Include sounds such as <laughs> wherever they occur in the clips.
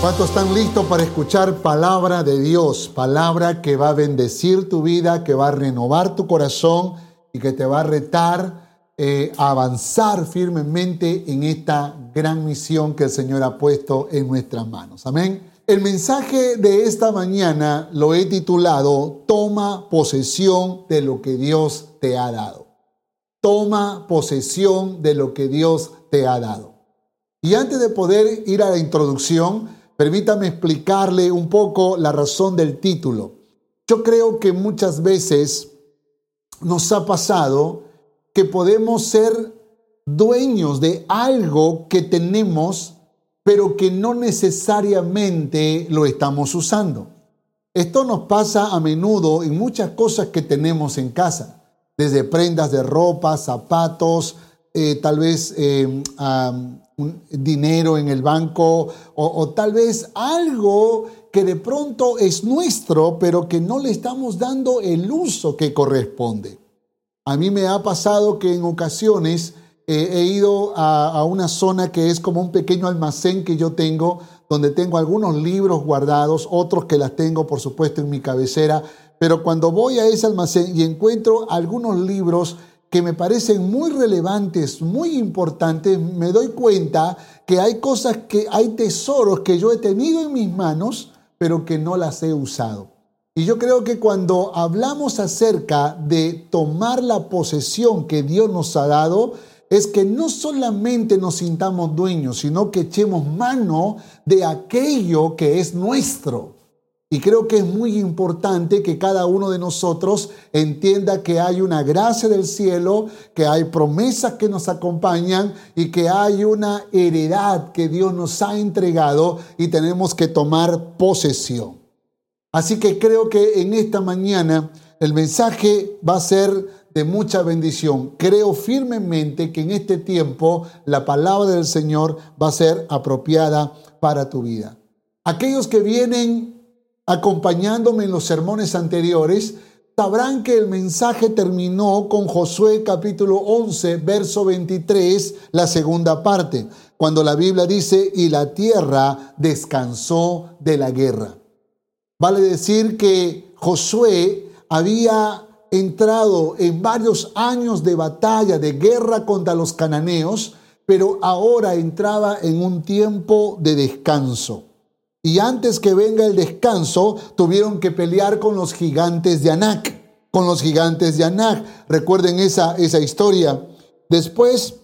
¿Cuántos están listos para escuchar palabra de Dios? Palabra que va a bendecir tu vida, que va a renovar tu corazón y que te va a retar eh, a avanzar firmemente en esta gran misión que el Señor ha puesto en nuestras manos. Amén. El mensaje de esta mañana lo he titulado Toma posesión de lo que Dios te ha dado. Toma posesión de lo que Dios te ha dado. Y antes de poder ir a la introducción, Permítame explicarle un poco la razón del título. Yo creo que muchas veces nos ha pasado que podemos ser dueños de algo que tenemos, pero que no necesariamente lo estamos usando. Esto nos pasa a menudo en muchas cosas que tenemos en casa, desde prendas de ropa, zapatos, eh, tal vez eh, un dinero en el banco o, tal vez algo que de pronto es nuestro, pero que no le estamos dando el uso que corresponde. A mí me ha pasado que en ocasiones eh, he ido a, a, una zona que es como un pequeño almacén que yo tengo, donde tengo algunos libros guardados, otros que las tengo por supuesto en mi cabecera, pero cuando voy a ese almacén y encuentro algunos libros que me parecen muy relevantes, muy importantes, me doy cuenta que hay cosas que, hay tesoros que yo he tenido en mis manos, pero que no las he usado. Y yo creo que cuando hablamos acerca de tomar la posesión que Dios nos ha dado, es que no solamente nos sintamos dueños, sino que echemos mano de aquello que es nuestro. Y creo que es muy importante que cada uno de nosotros entienda que hay una gracia del cielo, que hay promesas que nos acompañan y que hay una heredad que Dios nos ha entregado y tenemos que tomar posesión. Así que creo que en esta mañana el mensaje va a ser de mucha bendición. Creo firmemente que en este tiempo la palabra del Señor va a ser apropiada para tu vida. Aquellos que vienen acompañándome en los sermones anteriores, sabrán que el mensaje terminó con Josué capítulo 11, verso 23, la segunda parte, cuando la Biblia dice, y la tierra descansó de la guerra. Vale decir que Josué había entrado en varios años de batalla, de guerra contra los cananeos, pero ahora entraba en un tiempo de descanso. Y antes que venga el descanso, tuvieron que pelear con los gigantes de Anac. Con los gigantes de Anac. Recuerden esa, esa historia. Después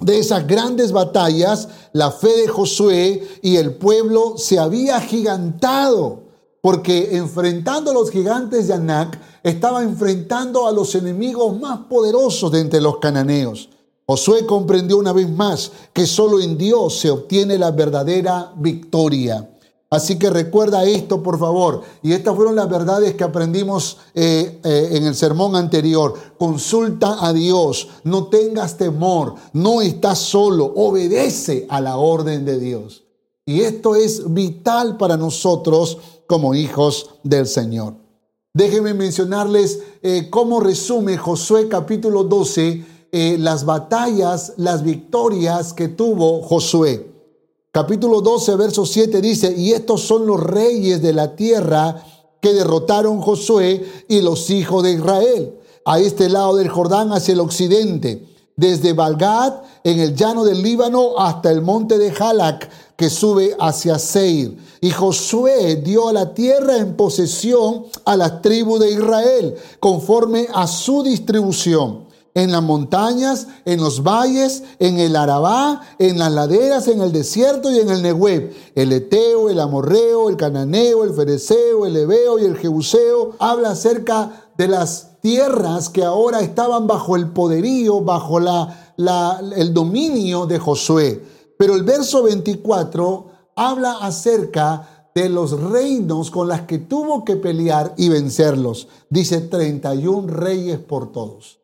de esas grandes batallas, la fe de Josué y el pueblo se había gigantado. Porque enfrentando a los gigantes de Anac, estaba enfrentando a los enemigos más poderosos de entre los cananeos. Josué comprendió una vez más que solo en Dios se obtiene la verdadera victoria. Así que recuerda esto, por favor. Y estas fueron las verdades que aprendimos eh, eh, en el sermón anterior. Consulta a Dios, no tengas temor, no estás solo, obedece a la orden de Dios. Y esto es vital para nosotros como hijos del Señor. Déjenme mencionarles eh, cómo resume Josué capítulo 12 las batallas, las victorias que tuvo Josué. Capítulo 12, verso 7 dice, y estos son los reyes de la tierra que derrotaron Josué y los hijos de Israel, a este lado del Jordán hacia el occidente, desde Balgad en el llano del Líbano hasta el monte de Jalac que sube hacia Seir. Y Josué dio la tierra en posesión a las tribus de Israel, conforme a su distribución en las montañas, en los valles, en el Arabá, en las laderas, en el desierto y en el Nehueb. El Eteo, el Amorreo, el Cananeo, el Fereceo, el Ebeo y el Jebuseo. Habla acerca de las tierras que ahora estaban bajo el poderío, bajo la, el dominio de Josué. Pero el verso 24 habla acerca de los reinos con las que tuvo que pelear y vencerlos. Dice 31 reyes por todos.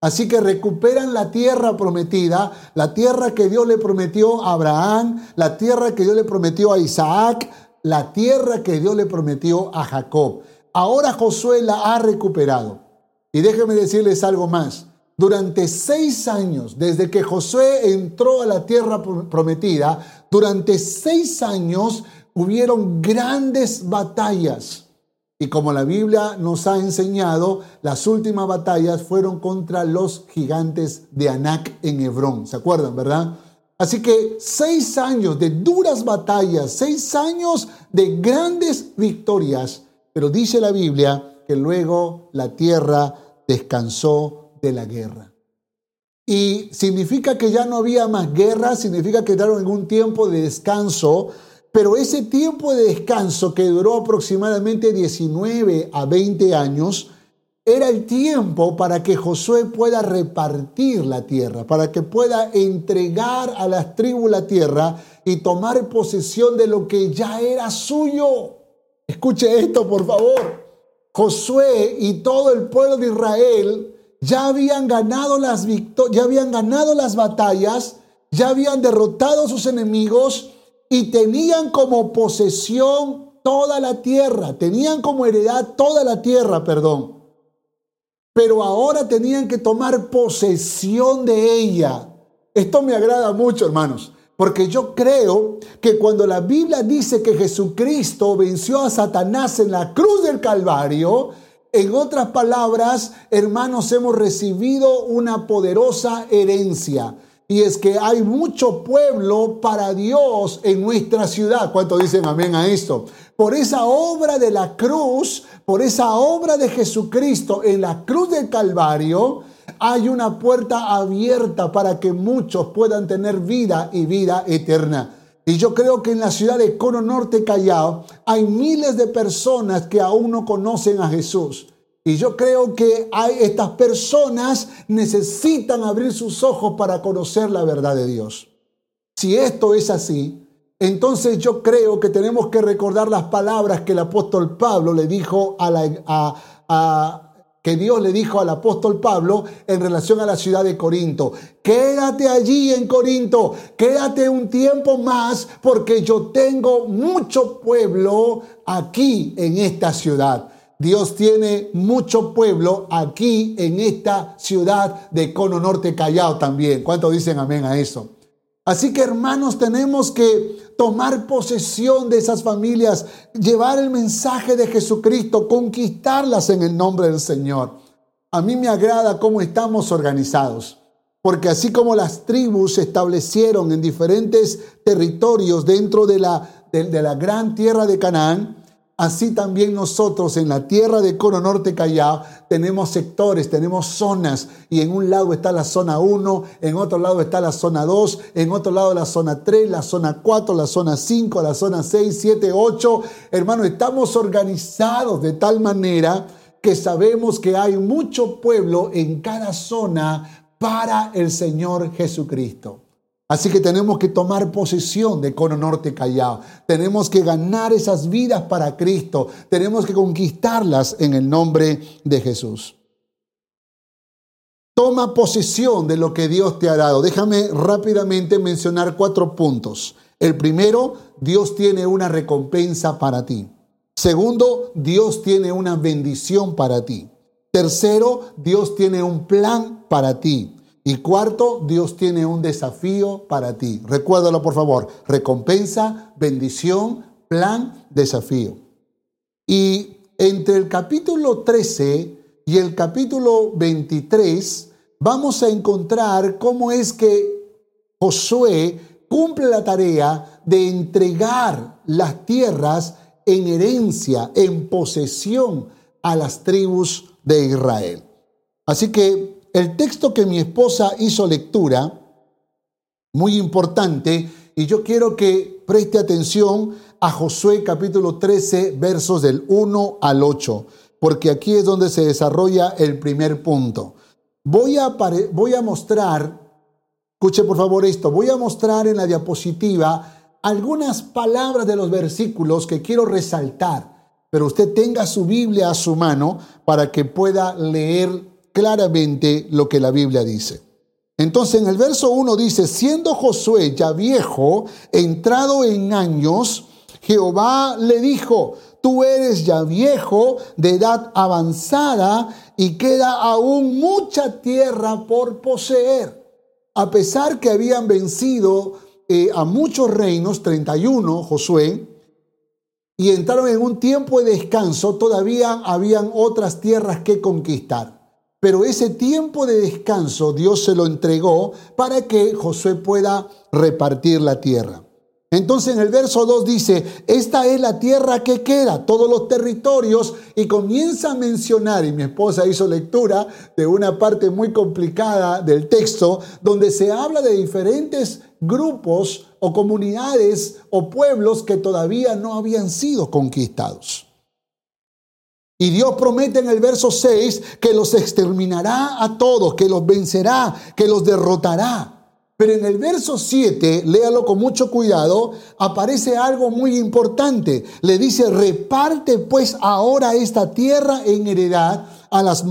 Así que recuperan la tierra prometida, la tierra que Dios le prometió a Abraham, la tierra que Dios le prometió a Isaac, la tierra que Dios le prometió a Jacob. Ahora Josué la ha recuperado. Y déjenme decirles algo más. Durante seis años, desde que Josué entró a la tierra prometida, durante seis años hubieron grandes batallas. Y como la Biblia nos ha enseñado, las últimas batallas fueron contra los gigantes de Anac en Hebrón. ¿Se acuerdan, verdad? Así que seis años de duras batallas, seis años de grandes victorias. Pero dice la Biblia que luego la tierra descansó de la guerra. Y significa que ya no había más guerra, significa que en un tiempo de descanso pero ese tiempo de descanso que duró aproximadamente 19 a 20 años, era el tiempo para que Josué pueda repartir la tierra, para que pueda entregar a las tribus la tierra y tomar posesión de lo que ya era suyo. Escuche esto, por favor. Josué y todo el pueblo de Israel ya habían ganado las ya habían ganado las batallas, ya habían derrotado a sus enemigos y tenían como posesión toda la tierra, tenían como heredad toda la tierra, perdón. Pero ahora tenían que tomar posesión de ella. Esto me agrada mucho, hermanos, porque yo creo que cuando la Biblia dice que Jesucristo venció a Satanás en la cruz del Calvario, en otras palabras, hermanos, hemos recibido una poderosa herencia. Y es que hay mucho pueblo para Dios en nuestra ciudad. ¿Cuánto dicen amén a esto? Por esa obra de la cruz, por esa obra de Jesucristo en la cruz del Calvario, hay una puerta abierta para que muchos puedan tener vida y vida eterna. Y yo creo que en la ciudad de Cono Norte, Callao, hay miles de personas que aún no conocen a Jesús. Y yo creo que hay, estas personas necesitan abrir sus ojos para conocer la verdad de Dios. Si esto es así, entonces yo creo que tenemos que recordar las palabras que el apóstol Pablo le dijo a la, que Dios le dijo al apóstol Pablo en relación a la ciudad de Corinto. Quédate allí en Corinto, quédate un tiempo más porque yo tengo mucho pueblo aquí en esta ciudad. Dios tiene mucho pueblo aquí en esta ciudad de Cono Norte Callao también. ¿Cuántos dicen amén a eso? Así que hermanos, tenemos que tomar posesión de esas familias, llevar el mensaje de Jesucristo, conquistarlas en el nombre del Señor. A mí me agrada cómo estamos organizados, porque así como las tribus se establecieron en diferentes territorios dentro de la, de la gran tierra de Canaán, Así también nosotros en la tierra de Cono Norte Callao tenemos sectores, tenemos zonas y en un lado está la zona 1, en otro lado está la zona 2, en otro lado la zona 3, la zona 4, la zona 5, la zona 6, 7, 8. Hermano, estamos organizados de tal manera que sabemos que hay mucho pueblo en cada zona para el Señor Jesucristo. Así que tenemos que tomar posesión de Cono Norte Callao. Tenemos que ganar esas vidas para Cristo. Tenemos que conquistarlas en el nombre de Jesús. Toma posesión de lo que Dios te ha dado. Déjame rápidamente mencionar cuatro puntos. El primero, Dios tiene una recompensa para ti. Segundo, Dios tiene una bendición para ti. Tercero, Dios tiene un plan para ti. Y cuarto, Dios tiene un desafío para ti. Recuérdalo por favor. Recompensa, bendición, plan, desafío. Y entre el capítulo 13 y el capítulo 23 vamos a encontrar cómo es que Josué cumple la tarea de entregar las tierras en herencia, en posesión a las tribus de Israel. Así que el texto que mi esposa hizo lectura, muy importante, y yo quiero que preste atención a Josué capítulo 13, versos del 1 al 8, porque aquí es donde se desarrolla el primer punto. Voy a, voy a mostrar, escuche por favor esto, voy a mostrar en la diapositiva algunas palabras de los versículos que quiero resaltar, pero usted tenga su Biblia a su mano para que pueda leer claramente lo que la Biblia dice. Entonces en el verso 1 dice, siendo Josué ya viejo, entrado en años, Jehová le dijo, tú eres ya viejo, de edad avanzada, y queda aún mucha tierra por poseer. A pesar que habían vencido eh, a muchos reinos, 31, Josué, y entraron en un tiempo de descanso, todavía habían otras tierras que conquistar. Pero ese tiempo de descanso Dios se lo entregó para que Josué pueda repartir la tierra. Entonces en el verso 2 dice, esta es la tierra que queda, todos los territorios, y comienza a mencionar, y mi esposa hizo lectura de una parte muy complicada del texto, donde se habla de diferentes grupos o comunidades o pueblos que todavía no habían sido conquistados. Y Dios promete en el verso 6 que los exterminará a todos, que los vencerá, que los derrotará. Pero en el verso 7, léalo con mucho cuidado, aparece algo muy importante. Le dice, reparte pues ahora esta tierra en heredad a las,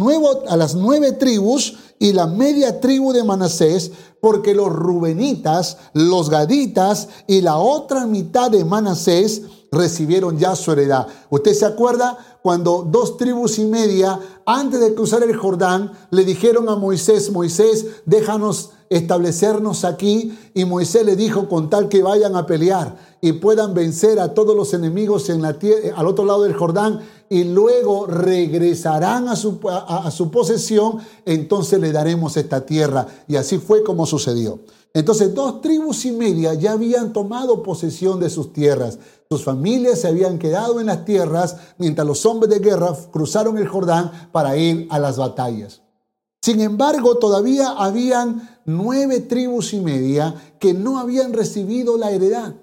a las nueve tribus y la media tribu de Manasés, porque los rubenitas, los gaditas y la otra mitad de Manasés recibieron ya su heredad. ¿Usted se acuerda cuando dos tribus y media, antes de cruzar el Jordán, le dijeron a Moisés, Moisés, déjanos establecernos aquí? Y Moisés le dijo, con tal que vayan a pelear y puedan vencer a todos los enemigos en la tierra, al otro lado del Jordán, y luego regresarán a su, a su posesión, entonces le daremos esta tierra. Y así fue como sucedió. Entonces dos tribus y media ya habían tomado posesión de sus tierras. Sus familias se habían quedado en las tierras mientras los hombres de guerra cruzaron el Jordán para ir a las batallas. Sin embargo, todavía habían nueve tribus y media que no habían recibido la heredad.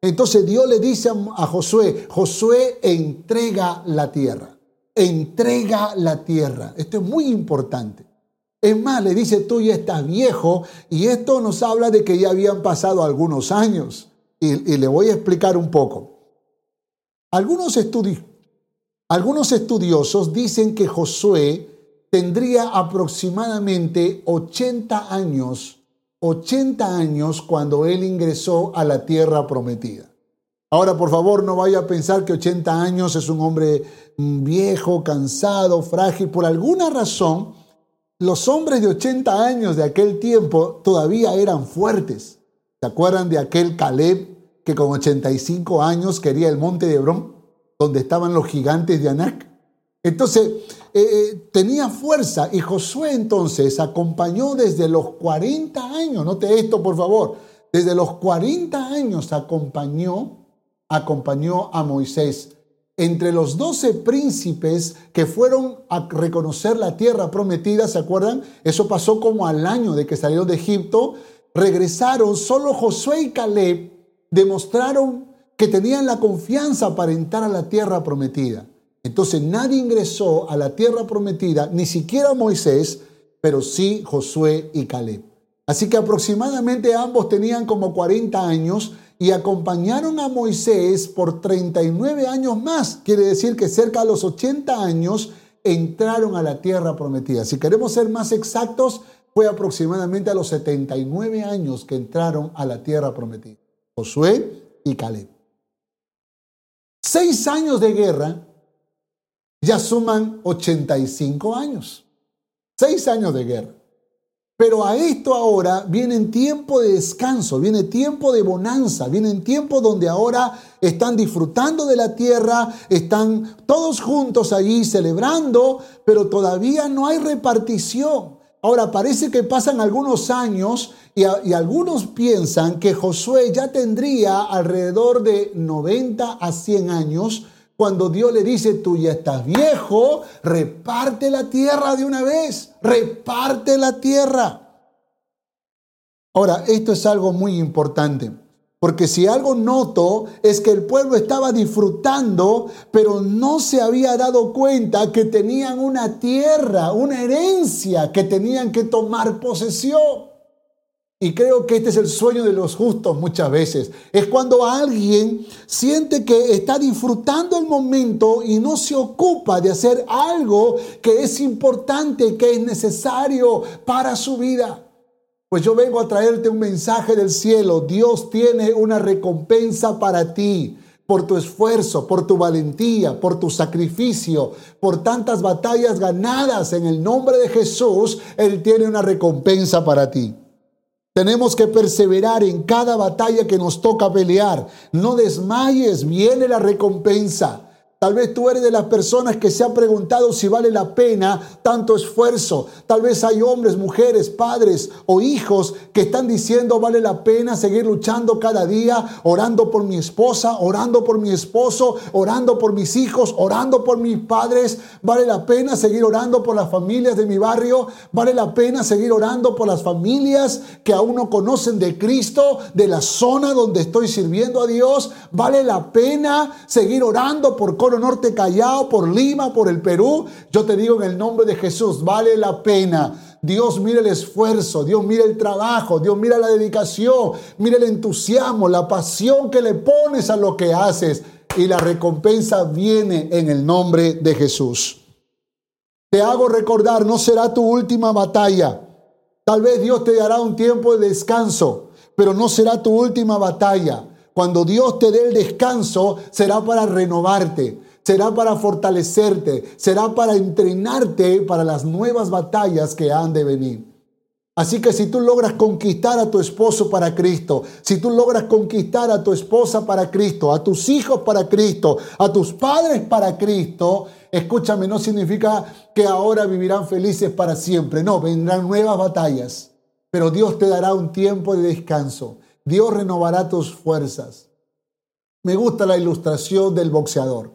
Entonces Dios le dice a Josué, Josué entrega la tierra, entrega la tierra. Esto es muy importante. Es más, le dice, tú ya estás viejo y esto nos habla de que ya habían pasado algunos años. Y, le voy a explicar un poco. Algunos, algunos estudiosos dicen que Josué tendría aproximadamente 80 años, 80 años cuando él ingresó a la tierra prometida. Ahora, por favor, no vaya a pensar que 80 años es un hombre mm, viejo, cansado, frágil. Por alguna razón, los hombres de 80 años de aquel tiempo todavía eran fuertes. ¿Se acuerdan de aquel Caleb que con 85 años quería el monte de Hebrón, donde estaban los gigantes de Anac? Entonces, eh, eh, tenía fuerza y Josué entonces acompañó desde los 40 años, note esto por favor, desde los 40 años acompañó, acompañó a Moisés entre los doce príncipes que fueron a reconocer la tierra prometida, ¿se acuerdan? Eso pasó como al año de que salieron de Egipto. Regresaron, solo Josué y Caleb demostraron que tenían la confianza para entrar a la tierra prometida. Entonces nadie ingresó a la tierra prometida, ni siquiera Moisés, pero sí Josué y Caleb. Así que aproximadamente ambos tenían como 40 años y acompañaron a Moisés por 39 años más. Quiere decir que cerca de los 80 años entraron a la tierra prometida. Si queremos ser más exactos, fue aproximadamente a los 79 años que entraron a la tierra prometida. Josué y Caleb. Seis años de guerra ya suman 85 años. Seis años de guerra. Pero a esto ahora viene tiempo de descanso, viene tiempo de bonanza, viene tiempo donde ahora están disfrutando de la tierra, están todos juntos allí celebrando, pero todavía no hay repartición. Ahora parece que pasan algunos años y, y algunos piensan que Josué ya tendría alrededor de 90 a 100 años cuando Dios le dice, tú ya estás viejo, reparte la tierra de una vez, reparte la tierra. Ahora, esto es algo muy importante, porque si algo noto es que el pueblo estaba disfrutando, pero no se había dado cuenta que tenían una tierra, una herencia que tenían que tomar posesión. Y creo que este es el sueño de los justos muchas veces. Es cuando alguien siente que está disfrutando el momento y no se ocupa de hacer algo que es importante, que es necesario para su vida. Pues yo vengo a traerte un mensaje del cielo. Dios tiene una recompensa para ti por tu esfuerzo, por tu valentía, por tu sacrificio, por tantas batallas ganadas en el nombre de Jesús. Él tiene una recompensa para ti. Tenemos que perseverar en cada batalla que nos toca pelear. No desmayes, viene la recompensa. Tal vez tú eres de las personas que se ha preguntado si vale la pena tanto esfuerzo. Tal vez hay hombres, mujeres, padres o hijos que están diciendo vale la pena seguir luchando cada día, orando por mi esposa, orando por mi esposo, orando por mis hijos, orando por mis padres. Vale la pena seguir orando por las familias de mi barrio. Vale la pena seguir orando por las familias que aún no conocen de Cristo, de la zona donde estoy sirviendo a Dios. Vale la pena seguir orando por Norte Callao, por Lima, por el Perú, yo te digo en el nombre de Jesús, vale la pena. Dios mira el esfuerzo, Dios mira el trabajo, Dios mira la dedicación, mira el entusiasmo, la pasión que le pones a lo que haces y la recompensa viene en el nombre de Jesús. Te hago recordar, no será tu última batalla. Tal vez Dios te dará un tiempo de descanso, pero no será tu última batalla. Cuando Dios te dé el descanso, será para renovarte, será para fortalecerte, será para entrenarte para las nuevas batallas que han de venir. Así que si tú logras conquistar a tu esposo para Cristo, si tú logras conquistar a tu esposa para Cristo, a tus hijos para Cristo, a tus padres para Cristo, escúchame, no significa que ahora vivirán felices para siempre. No, vendrán nuevas batallas. Pero Dios te dará un tiempo de descanso. Dios renovará tus fuerzas. Me gusta la ilustración del boxeador.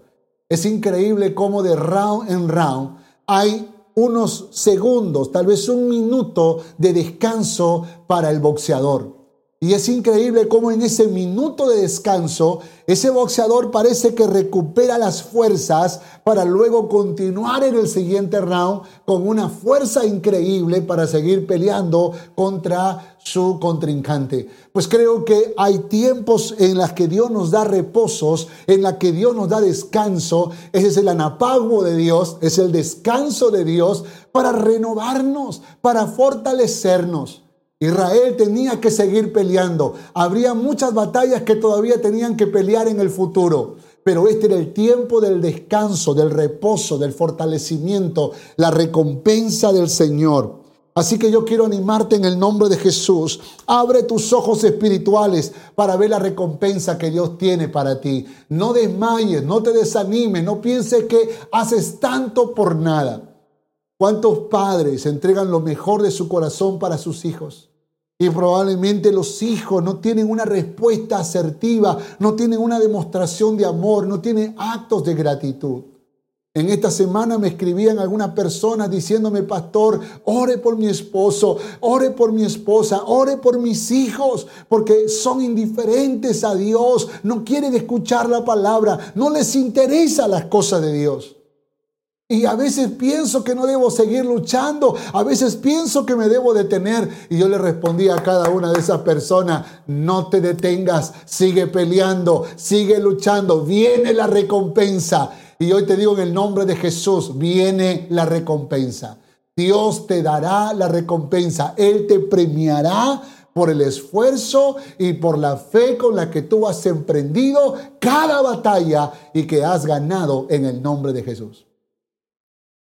Es increíble cómo de round en round hay unos segundos, tal vez un minuto de descanso para el boxeador. Y es increíble cómo en ese minuto de descanso, ese boxeador parece que recupera las fuerzas para luego continuar en el siguiente round con una fuerza increíble para seguir peleando contra su contrincante. Pues creo que hay tiempos en los que Dios nos da reposos, en los que Dios nos da descanso. Ese es el anapago de Dios, es el descanso de Dios para renovarnos, para fortalecernos. Israel tenía que seguir peleando. Habría muchas batallas que todavía tenían que pelear en el futuro. Pero este era el tiempo del descanso, del reposo, del fortalecimiento, la recompensa del Señor. Así que yo quiero animarte en el nombre de Jesús. Abre tus ojos espirituales para ver la recompensa que Dios tiene para ti. No desmayes, no te desanimes, no pienses que haces tanto por nada. ¿Cuántos padres entregan lo mejor de su corazón para sus hijos? Y probablemente los hijos no tienen una respuesta asertiva, no tienen una demostración de amor, no tienen actos de gratitud. En esta semana me escribían algunas personas diciéndome, pastor, ore por mi esposo, ore por mi esposa, ore por mis hijos, porque son indiferentes a Dios, no quieren escuchar la palabra, no les interesa las cosas de Dios. Y a veces pienso que no debo seguir luchando, a veces pienso que me debo detener. Y yo le respondí a cada una de esas personas, no te detengas, sigue peleando, sigue luchando, viene la recompensa. Y hoy te digo en el nombre de Jesús, viene la recompensa. Dios te dará la recompensa, Él te premiará por el esfuerzo y por la fe con la que tú has emprendido cada batalla y que has ganado en el nombre de Jesús.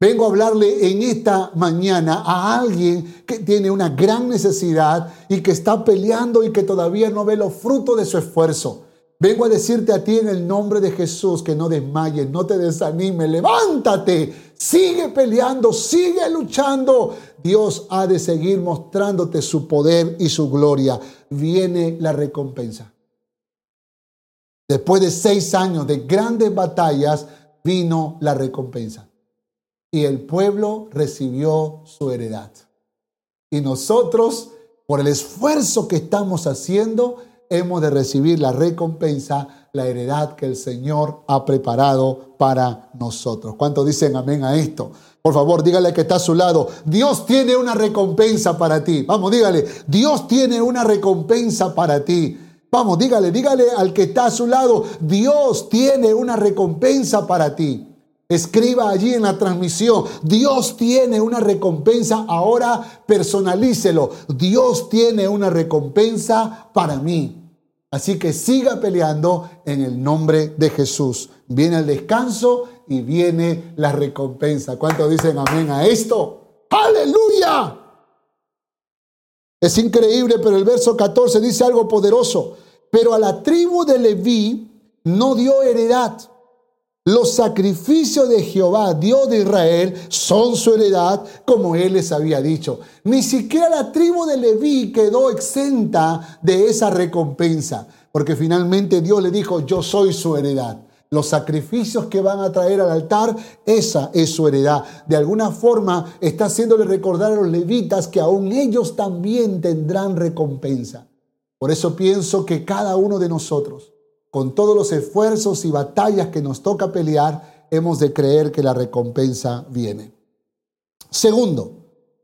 Vengo a hablarle en esta mañana a alguien que tiene una gran necesidad y que está peleando y que todavía no ve los frutos de su esfuerzo. Vengo a decirte a ti en el nombre de Jesús que no desmayes, no te desanimes, levántate, sigue peleando, sigue luchando. Dios ha de seguir mostrándote su poder y su gloria. Viene la recompensa. Después de seis años de grandes batallas, vino la recompensa y el pueblo recibió su heredad. Y nosotros, por el esfuerzo que estamos haciendo, hemos de recibir la recompensa, la heredad que el Señor ha preparado para nosotros. ¿Cuántos dicen amén a esto? Por favor, dígale que está a su lado. Dios tiene una recompensa para ti. Vamos, dígale, Dios tiene una recompensa para ti. Vamos, dígale, dígale al que está a su lado, Dios tiene una recompensa para ti. Escriba allí en la transmisión, Dios tiene una recompensa, ahora personalícelo. Dios tiene una recompensa para mí. Así que siga peleando en el nombre de Jesús. Viene el descanso y viene la recompensa. ¿Cuántos dicen amén a esto? Aleluya. Es increíble, pero el verso 14 dice algo poderoso. Pero a la tribu de Leví no dio heredad. Los sacrificios de Jehová, Dios de Israel, son su heredad, como él les había dicho. Ni siquiera la tribu de Leví quedó exenta de esa recompensa, porque finalmente Dios le dijo, yo soy su heredad. Los sacrificios que van a traer al altar, esa es su heredad. De alguna forma está haciéndole recordar a los levitas que aún ellos también tendrán recompensa. Por eso pienso que cada uno de nosotros, con todos los esfuerzos y batallas que nos toca pelear, hemos de creer que la recompensa viene. Segundo,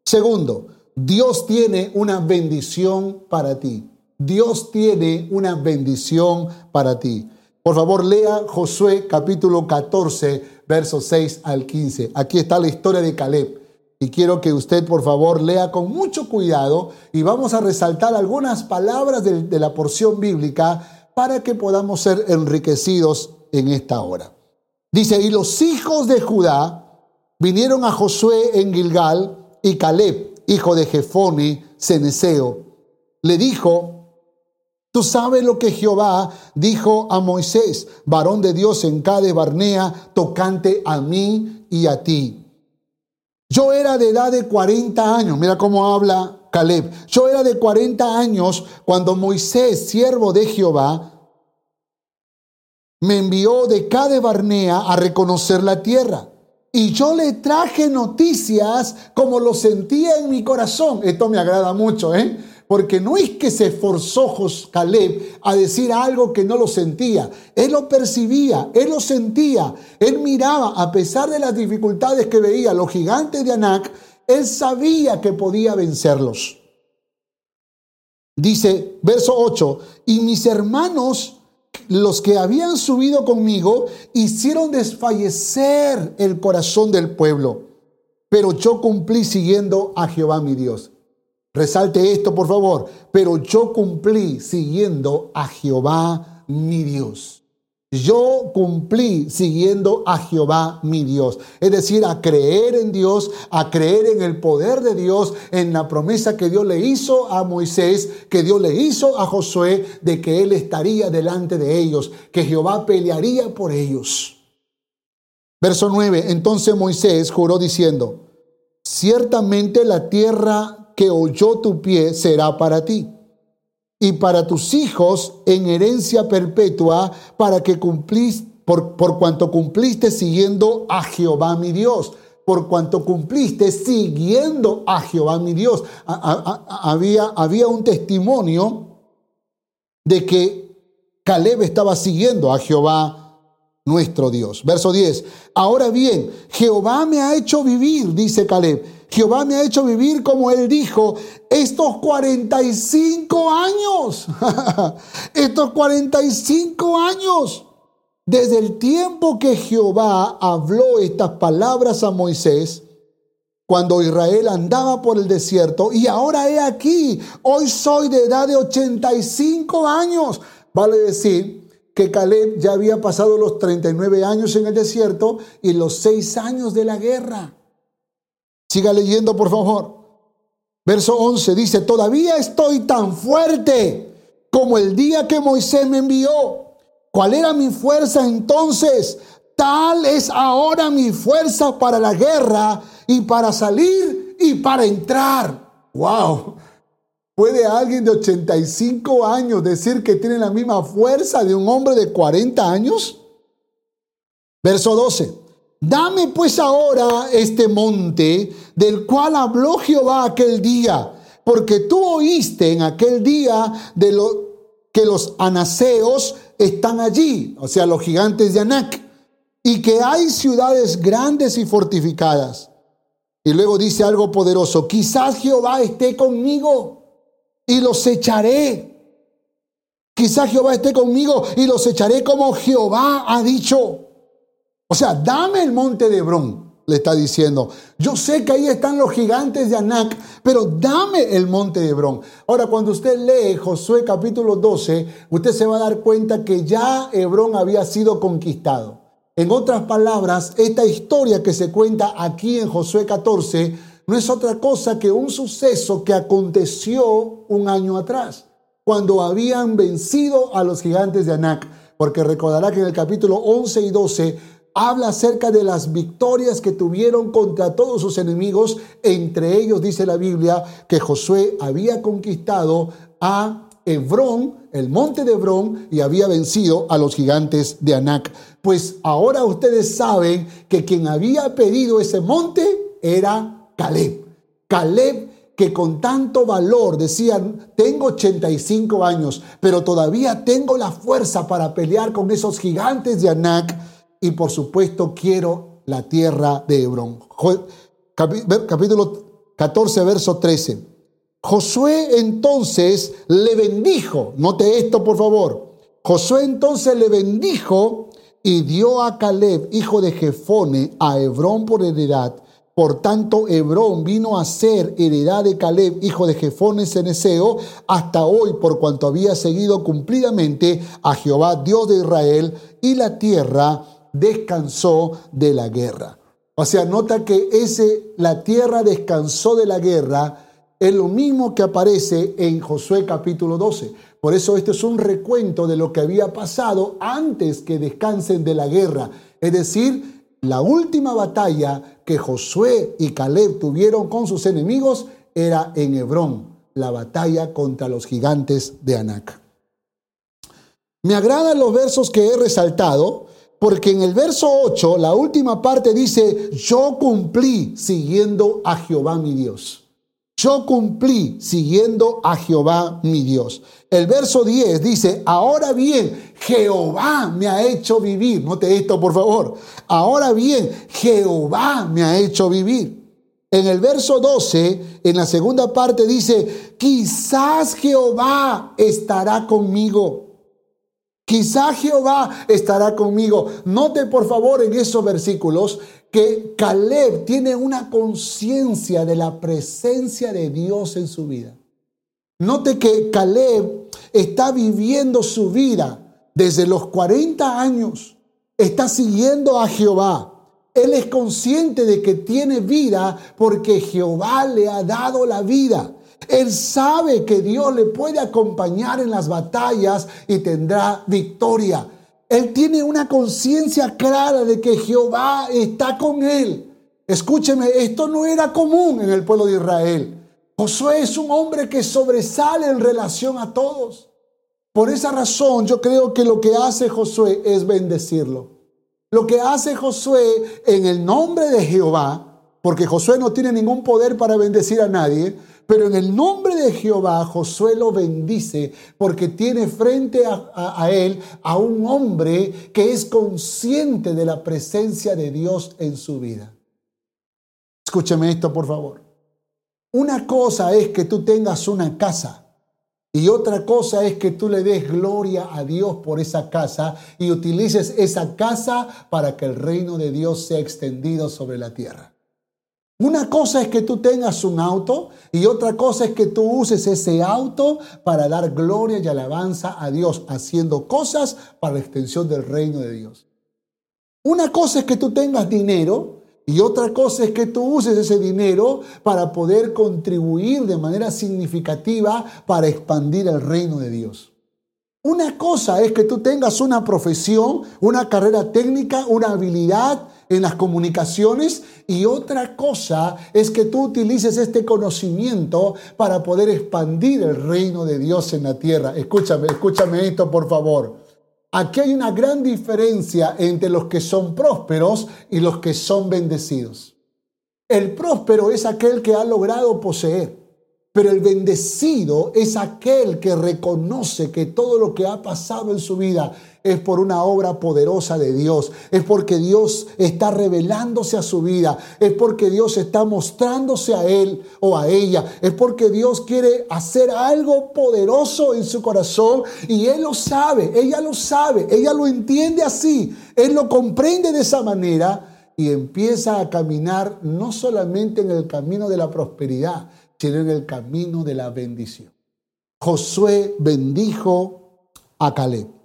segundo, Dios tiene una bendición para ti. Dios tiene una bendición para ti. Por favor, lea Josué capítulo 14, versos 6 al 15. Aquí está la historia de Caleb. Y quiero que usted, por favor, lea con mucho cuidado y vamos a resaltar algunas palabras de, la porción bíblica para que podamos ser enriquecidos en esta hora. Dice, y los hijos de Judá vinieron a Josué en Gilgal y Caleb, hijo de Jefone, Ceneseo, le dijo, Tú sabes lo que Jehová dijo a Moisés, varón de Dios en Cade Barnea, tocante a mí y a ti. Yo era de edad de 40 años, mira cómo habla Caleb. Yo era de 40 años cuando Moisés, siervo de Jehová, me envió de Cade Barnea a reconocer la tierra. Y yo le traje noticias como lo sentía en mi corazón. Esto me agrada mucho, ¿eh? porque no es que se esforzó Caleb a decir algo que no lo sentía. Él lo percibía, él lo sentía, él miraba, a pesar de las dificultades que veía, los gigantes de Anac, él sabía que podía vencerlos. Dice, verso 8, y mis hermanos, los que habían subido conmigo, hicieron desfallecer el corazón del pueblo, pero yo cumplí siguiendo a Jehová mi Dios. Resalte esto, por favor. Pero yo cumplí siguiendo a Jehová mi Dios. Yo cumplí siguiendo a Jehová mi Dios. Es decir, a creer en Dios, a creer en el poder de Dios, en la promesa que Dios le hizo a Moisés, que Dios le hizo a Josué, de que Él estaría delante de ellos, que Jehová pelearía por ellos. Verso 9. Entonces Moisés juró diciendo, ciertamente la tierra que oyó tu pie será para ti y para tus hijos en herencia perpetua para que cumplís por, por cuanto cumpliste siguiendo a Jehová mi Dios por cuanto cumpliste siguiendo a Jehová mi Dios. había, había un testimonio de que Caleb estaba siguiendo a Jehová nuestro Dios. Verso 10. Ahora bien, Jehová me ha hecho vivir, dice Caleb Jehová me ha hecho vivir como Él dijo, estos 45 años, <laughs> estos 45 años, desde el tiempo que Jehová habló estas palabras a Moisés, cuando Israel andaba por el desierto, y ahora he aquí, hoy soy de edad de 85 años, vale decir que Caleb ya había pasado los 39 años en el desierto y los 6 años de la guerra. Siga leyendo, por favor. Verso 11 dice, todavía estoy tan fuerte como el día que Moisés me envió. ¿Cuál era mi fuerza entonces? Tal es ahora mi fuerza para la guerra y para salir y para entrar. ¡Wow! ¿Puede alguien de 85 años decir que tiene la misma fuerza de un hombre de 40 años? Verso 12. Dame pues ahora este monte del cual habló Jehová aquel día, porque tú oíste en aquel día de lo que los anaseos están allí, o sea, los gigantes de Anac, y que hay ciudades grandes y fortificadas. Y luego dice algo poderoso, quizás Jehová esté conmigo y los echaré. Quizás Jehová esté conmigo y los echaré como Jehová ha dicho. O sea, dame el monte de Hebrón le está diciendo. Yo sé que ahí están los gigantes de Anac, pero dame el monte de Hebrón. Ahora, cuando usted lee Josué capítulo 12, usted se va a dar cuenta que ya Hebrón había sido conquistado. En otras palabras, esta historia que se cuenta aquí en Josué 14 no es otra cosa que un suceso que aconteció un año atrás, cuando habían vencido a los gigantes de Anac. Porque recordará que en el capítulo 11 y 12 habla acerca de las victorias que tuvieron contra todos sus enemigos. Entre ellos dice la Biblia que Josué había conquistado a Hebrón, el monte de Hebrón, y había vencido a los gigantes de Anac. Pues ahora ustedes saben que quien había pedido ese monte era Caleb. Caleb que con tanto valor decían, tengo 85 años, pero todavía tengo la fuerza para pelear con esos gigantes de Anac y por supuesto quiero la tierra de Hebrón. Capítulo 14, verso 13. Josué entonces le bendijo, note esto por favor, Josué entonces le bendijo y dio a Caleb, hijo de Jefone, a Hebrón por heredad. Por tanto, Hebrón vino a ser heredad de Caleb, hijo de Jefone Ceneseo, hasta hoy, por cuanto había seguido cumplidamente a Jehová, Dios de Israel, y la tierra descansó de la guerra. O sea, nota que ese, la tierra descansó de la guerra, es lo mismo que aparece en Josué capítulo 12. Por eso este es un recuento de lo que había pasado antes que descansen de la guerra. Es decir, la última batalla que Josué y Caleb tuvieron con sus enemigos era en Hebrón, la batalla contra los gigantes de Anac. Me agradan los versos que he resaltado porque en el verso 8, la última parte dice, yo cumplí siguiendo a Jehová mi Dios. Yo cumplí siguiendo a Jehová mi Dios. El verso 10 dice, ahora bien, Jehová me ha hecho vivir. Note esto, por favor. Ahora bien, Jehová me ha hecho vivir. En el verso 12, en la segunda parte dice, quizás Jehová estará conmigo. Quizá Jehová estará conmigo. Note por favor en esos versículos que Caleb tiene una conciencia de la presencia de Dios en su vida. Note que Caleb está viviendo su vida desde los 40 años. Está siguiendo a Jehová. Él es consciente de que tiene vida porque Jehová le ha dado la vida. Él sabe que Dios le puede acompañar en las batallas y tendrá victoria. Él tiene una conciencia clara de que Jehová está con él. Escúcheme, esto no era común en el pueblo de Israel. Josué es un hombre que sobresale en relación a todos. Por esa razón yo creo que lo que hace Josué es bendecirlo. Lo que hace Josué en el nombre de Jehová, porque Josué no tiene ningún poder para bendecir a nadie, pero en el nombre de Jehová, Josué lo bendice porque tiene frente a, él a un hombre que es consciente de la presencia de Dios en su vida. Escúcheme esto, por favor. Una cosa es que tú tengas una casa y otra cosa es que tú le des gloria a Dios por esa casa y utilices esa casa para que el reino de Dios sea extendido sobre la tierra. Una cosa es que tú tengas un auto y otra cosa es que tú uses ese auto para dar gloria y alabanza a Dios, haciendo cosas para la extensión del reino de Dios. Una cosa es que tú tengas dinero y otra cosa es que tú uses ese dinero para poder contribuir de manera significativa para expandir el reino de Dios. Una cosa es que tú tengas una profesión, una carrera técnica, una habilidad en las comunicaciones y otra cosa es que tú utilices este conocimiento para poder expandir el reino de Dios en la tierra. Escúchame, escúchame esto por favor. Aquí hay una gran diferencia entre los que son prósperos y los que son bendecidos. El próspero es aquel que ha logrado poseer. Pero el bendecido es aquel que reconoce que todo lo que ha pasado en su vida es por una obra poderosa de Dios, es porque Dios está revelándose a su vida, es porque Dios está mostrándose a él o a ella, es porque Dios quiere hacer algo poderoso en su corazón y él lo sabe, ella lo sabe, ella lo entiende así, él lo comprende de esa manera y empieza a caminar no solamente en el camino de la prosperidad, sino en el camino de la bendición. Josué bendijo a Caleb.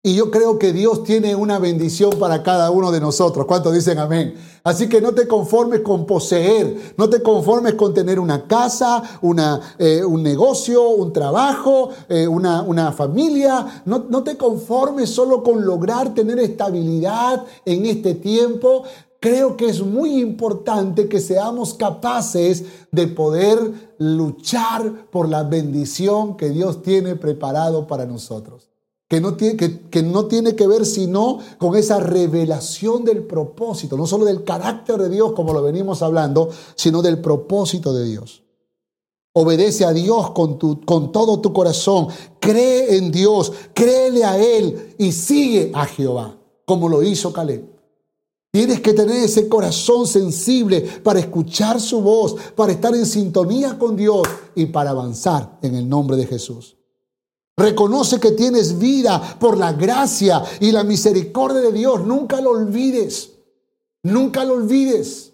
Y yo creo que Dios tiene una bendición para cada uno de nosotros. ¿Cuántos dicen amén? Así que no te conformes con poseer, no te conformes con tener una casa, una, eh, un negocio, un trabajo, eh, una, una, familia. No, no te conformes solo con lograr tener estabilidad en este tiempo, creo que es muy importante que seamos capaces de poder luchar por la bendición que Dios tiene preparado para nosotros. Que no, tiene, que, no tiene que ver sino con esa revelación del propósito, no solo del carácter de Dios como lo venimos hablando, sino del propósito de Dios. Obedece a Dios con, tu, con todo tu corazón, cree en Dios, créele a Él y sigue a Jehová, como lo hizo Caleb. Tienes que tener ese corazón sensible para escuchar su voz, para estar en sintonía con Dios y para avanzar en el nombre de Jesús. Reconoce que tienes vida por la gracia y la misericordia de Dios. Nunca lo olvides. Nunca lo olvides.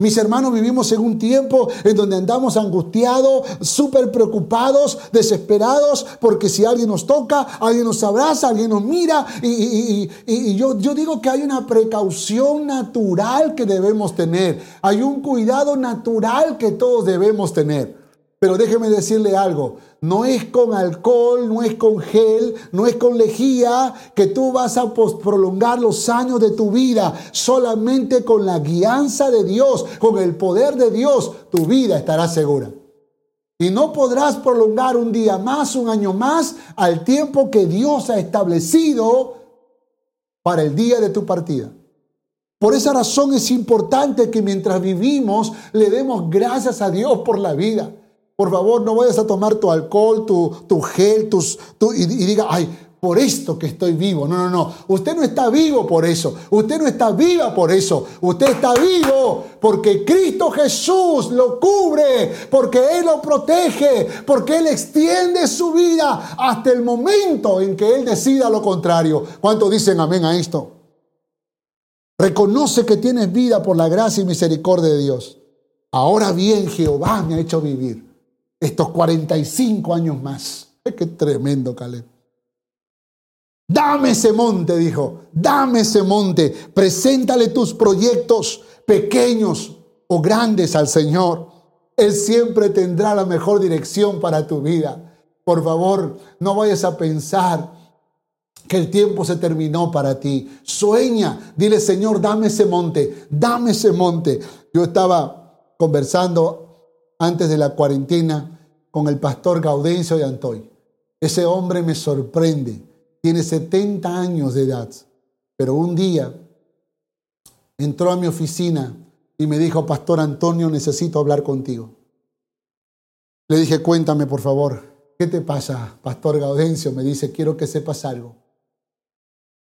Mis hermanos, vivimos en un tiempo en donde andamos angustiados, súper preocupados, desesperados, porque si alguien nos toca, alguien nos abraza, alguien nos mira. Y, yo, yo digo que hay una precaución natural que debemos tener. Hay un cuidado natural que todos debemos tener. Pero déjeme decirle algo, no es con alcohol, no es con gel, no es con lejía que tú vas a prolongar los años de tu vida. Solamente con la guianza de Dios, con el poder de Dios, tu vida estará segura. Y no podrás prolongar un día más, un año más, al tiempo que Dios ha establecido para el día de tu partida. Por esa razón es importante que mientras vivimos le demos gracias a Dios por la vida. Por favor, no vayas a tomar tu alcohol, tu, gel, tus, y diga, ay, por esto que estoy vivo. No, no, no. Usted no está vivo por eso. Usted no está viva por eso. Usted está vivo porque Cristo Jesús lo cubre, porque Él lo protege, porque Él extiende su vida hasta el momento en que Él decida lo contrario. ¿Cuántos dicen amén a esto? Reconoce que tienes vida por la gracia y misericordia de Dios. Ahora bien, Jehová me ha hecho vivir estos 45 años más. Qué tremendo, Caleb. Dame ese monte, dijo, dame ese monte, preséntale tus proyectos pequeños o grandes al Señor. Él siempre tendrá la mejor dirección para tu vida. Por favor, no vayas a pensar que el tiempo se terminó para ti. Sueña, dile Señor, dame ese monte, dame ese monte. Yo estaba conversando antes de la cuarentena con el pastor Gaudencio de Antoy. Ese hombre me sorprende. Tiene 70 años de edad, pero un día entró a mi oficina y me dijo, Pastor Antonio, necesito hablar contigo. Le dije, cuéntame por favor, ¿qué te pasa, Pastor Gaudencio? Me dice, quiero que sepas algo.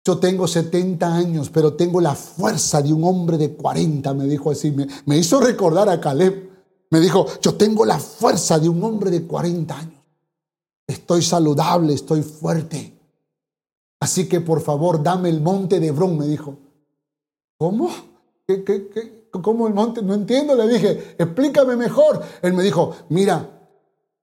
Yo tengo 70 años, pero tengo la fuerza de un hombre de 40, me dijo así. Me, me hizo recordar a Caleb. Me dijo, yo tengo la fuerza de un hombre de 40 años. Estoy saludable, estoy fuerte. Así que por favor, dame el monte de Hebrón, me dijo. ¿Cómo? ¿Qué, qué? ¿Cómo el monte? No entiendo, le dije, explícame mejor. Él me dijo, mira,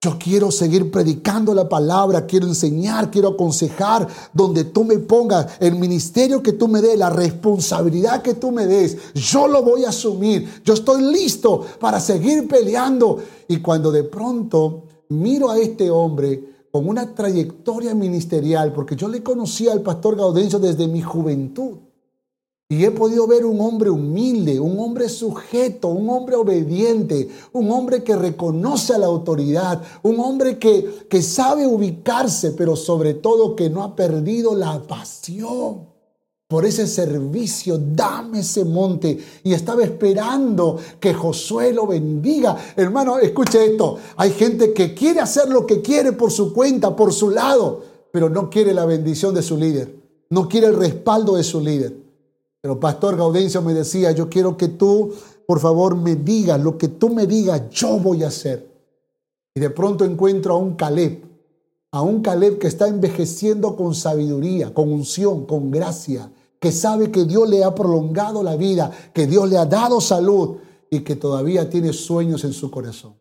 yo quiero seguir predicando la palabra, quiero enseñar, quiero aconsejar donde tú me pongas, el ministerio que tú me des, la responsabilidad que tú me des, yo lo voy a asumir. Yo estoy listo para seguir peleando. Y cuando de pronto miro a este hombre con una trayectoria ministerial, porque yo le conocí al pastor Gaudencio desde mi juventud. Y he podido ver un hombre humilde, un hombre sujeto, un hombre obediente, un hombre que reconoce a la autoridad, un hombre que, que sabe ubicarse, pero sobre todo que no ha perdido la pasión. por ese servicio, dame ese monte. Y estaba esperando que Josué lo bendiga. Hermano, escuche esto. Hay gente que quiere hacer lo que quiere por su cuenta, por su lado, pero no quiere la bendición de su líder. No quiere el respaldo de su líder. Pero Pastor Gaudencio me decía, yo quiero que tú, por favor, me digas lo que tú me digas, yo voy a hacer. Y de pronto encuentro a un Caleb, a un Caleb que está envejeciendo con sabiduría, con unción, con gracia que sabe que Dios le ha prolongado la vida, que Dios le ha dado salud y que todavía tiene sueños en su corazón.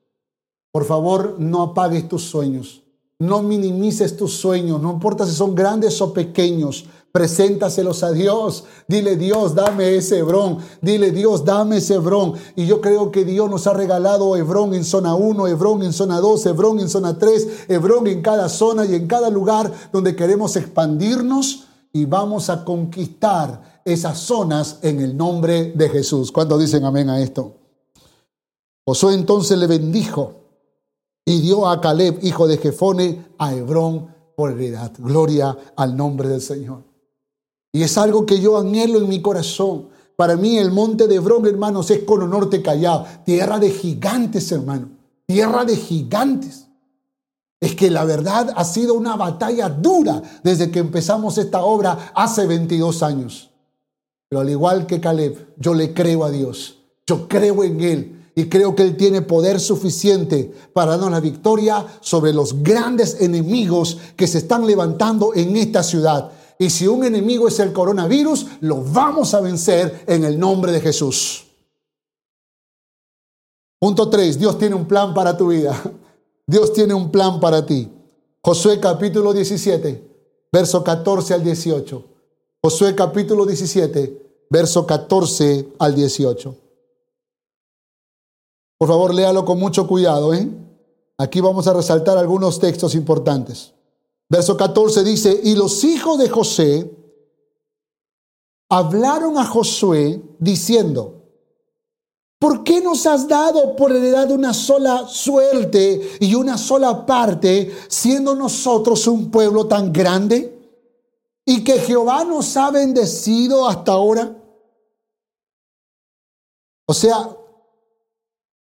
Por favor, no apagues tus sueños, no minimices tus sueños, no importa si son grandes o pequeños, preséntaselos a Dios. Dile, Dios, dame ese Hebrón. Dile, Dios, dame ese Hebrón. Y yo creo que Dios nos ha regalado Hebrón en zona 1, Hebrón en zona 2, Hebrón en zona 3, Hebrón en cada zona y en cada lugar donde queremos expandirnos y vamos a conquistar esas zonas en el nombre de Jesús. ¿Cuántos dicen amén a esto? Josué entonces le bendijo y dio a Caleb, hijo de Jefone, a Hebrón por heredad. Gloria al nombre del Señor. Y es algo que yo anhelo en mi corazón. Para mí el monte de Hebrón, hermanos, es Cono Norte Callao, tierra de gigantes, hermano, tierra de gigantes. Es que la verdad ha sido una batalla dura desde que empezamos esta obra hace 22 años. Pero al igual que Caleb, yo le creo a Dios. Yo creo en Él y creo que Él tiene poder suficiente para darnos la victoria sobre los grandes enemigos que se están levantando en esta ciudad. Y si un enemigo es el coronavirus, lo vamos a vencer en el nombre de Jesús. Punto 3. Dios tiene un plan para tu vida. <laughs> Dios tiene un plan para ti. Josué capítulo 17, verso 14 al 18. Josué capítulo 17, verso 14 al 18. Por favor, léalo con mucho cuidado. ¿eh? Aquí vamos a resaltar algunos textos importantes. Verso 14 dice, y los hijos de José hablaron a Josué diciendo, ¿Por qué nos has dado por heredad una sola suerte y una sola parte, siendo nosotros un pueblo tan grande? ¿Y que Jehová nos ha bendecido hasta ahora? O sea,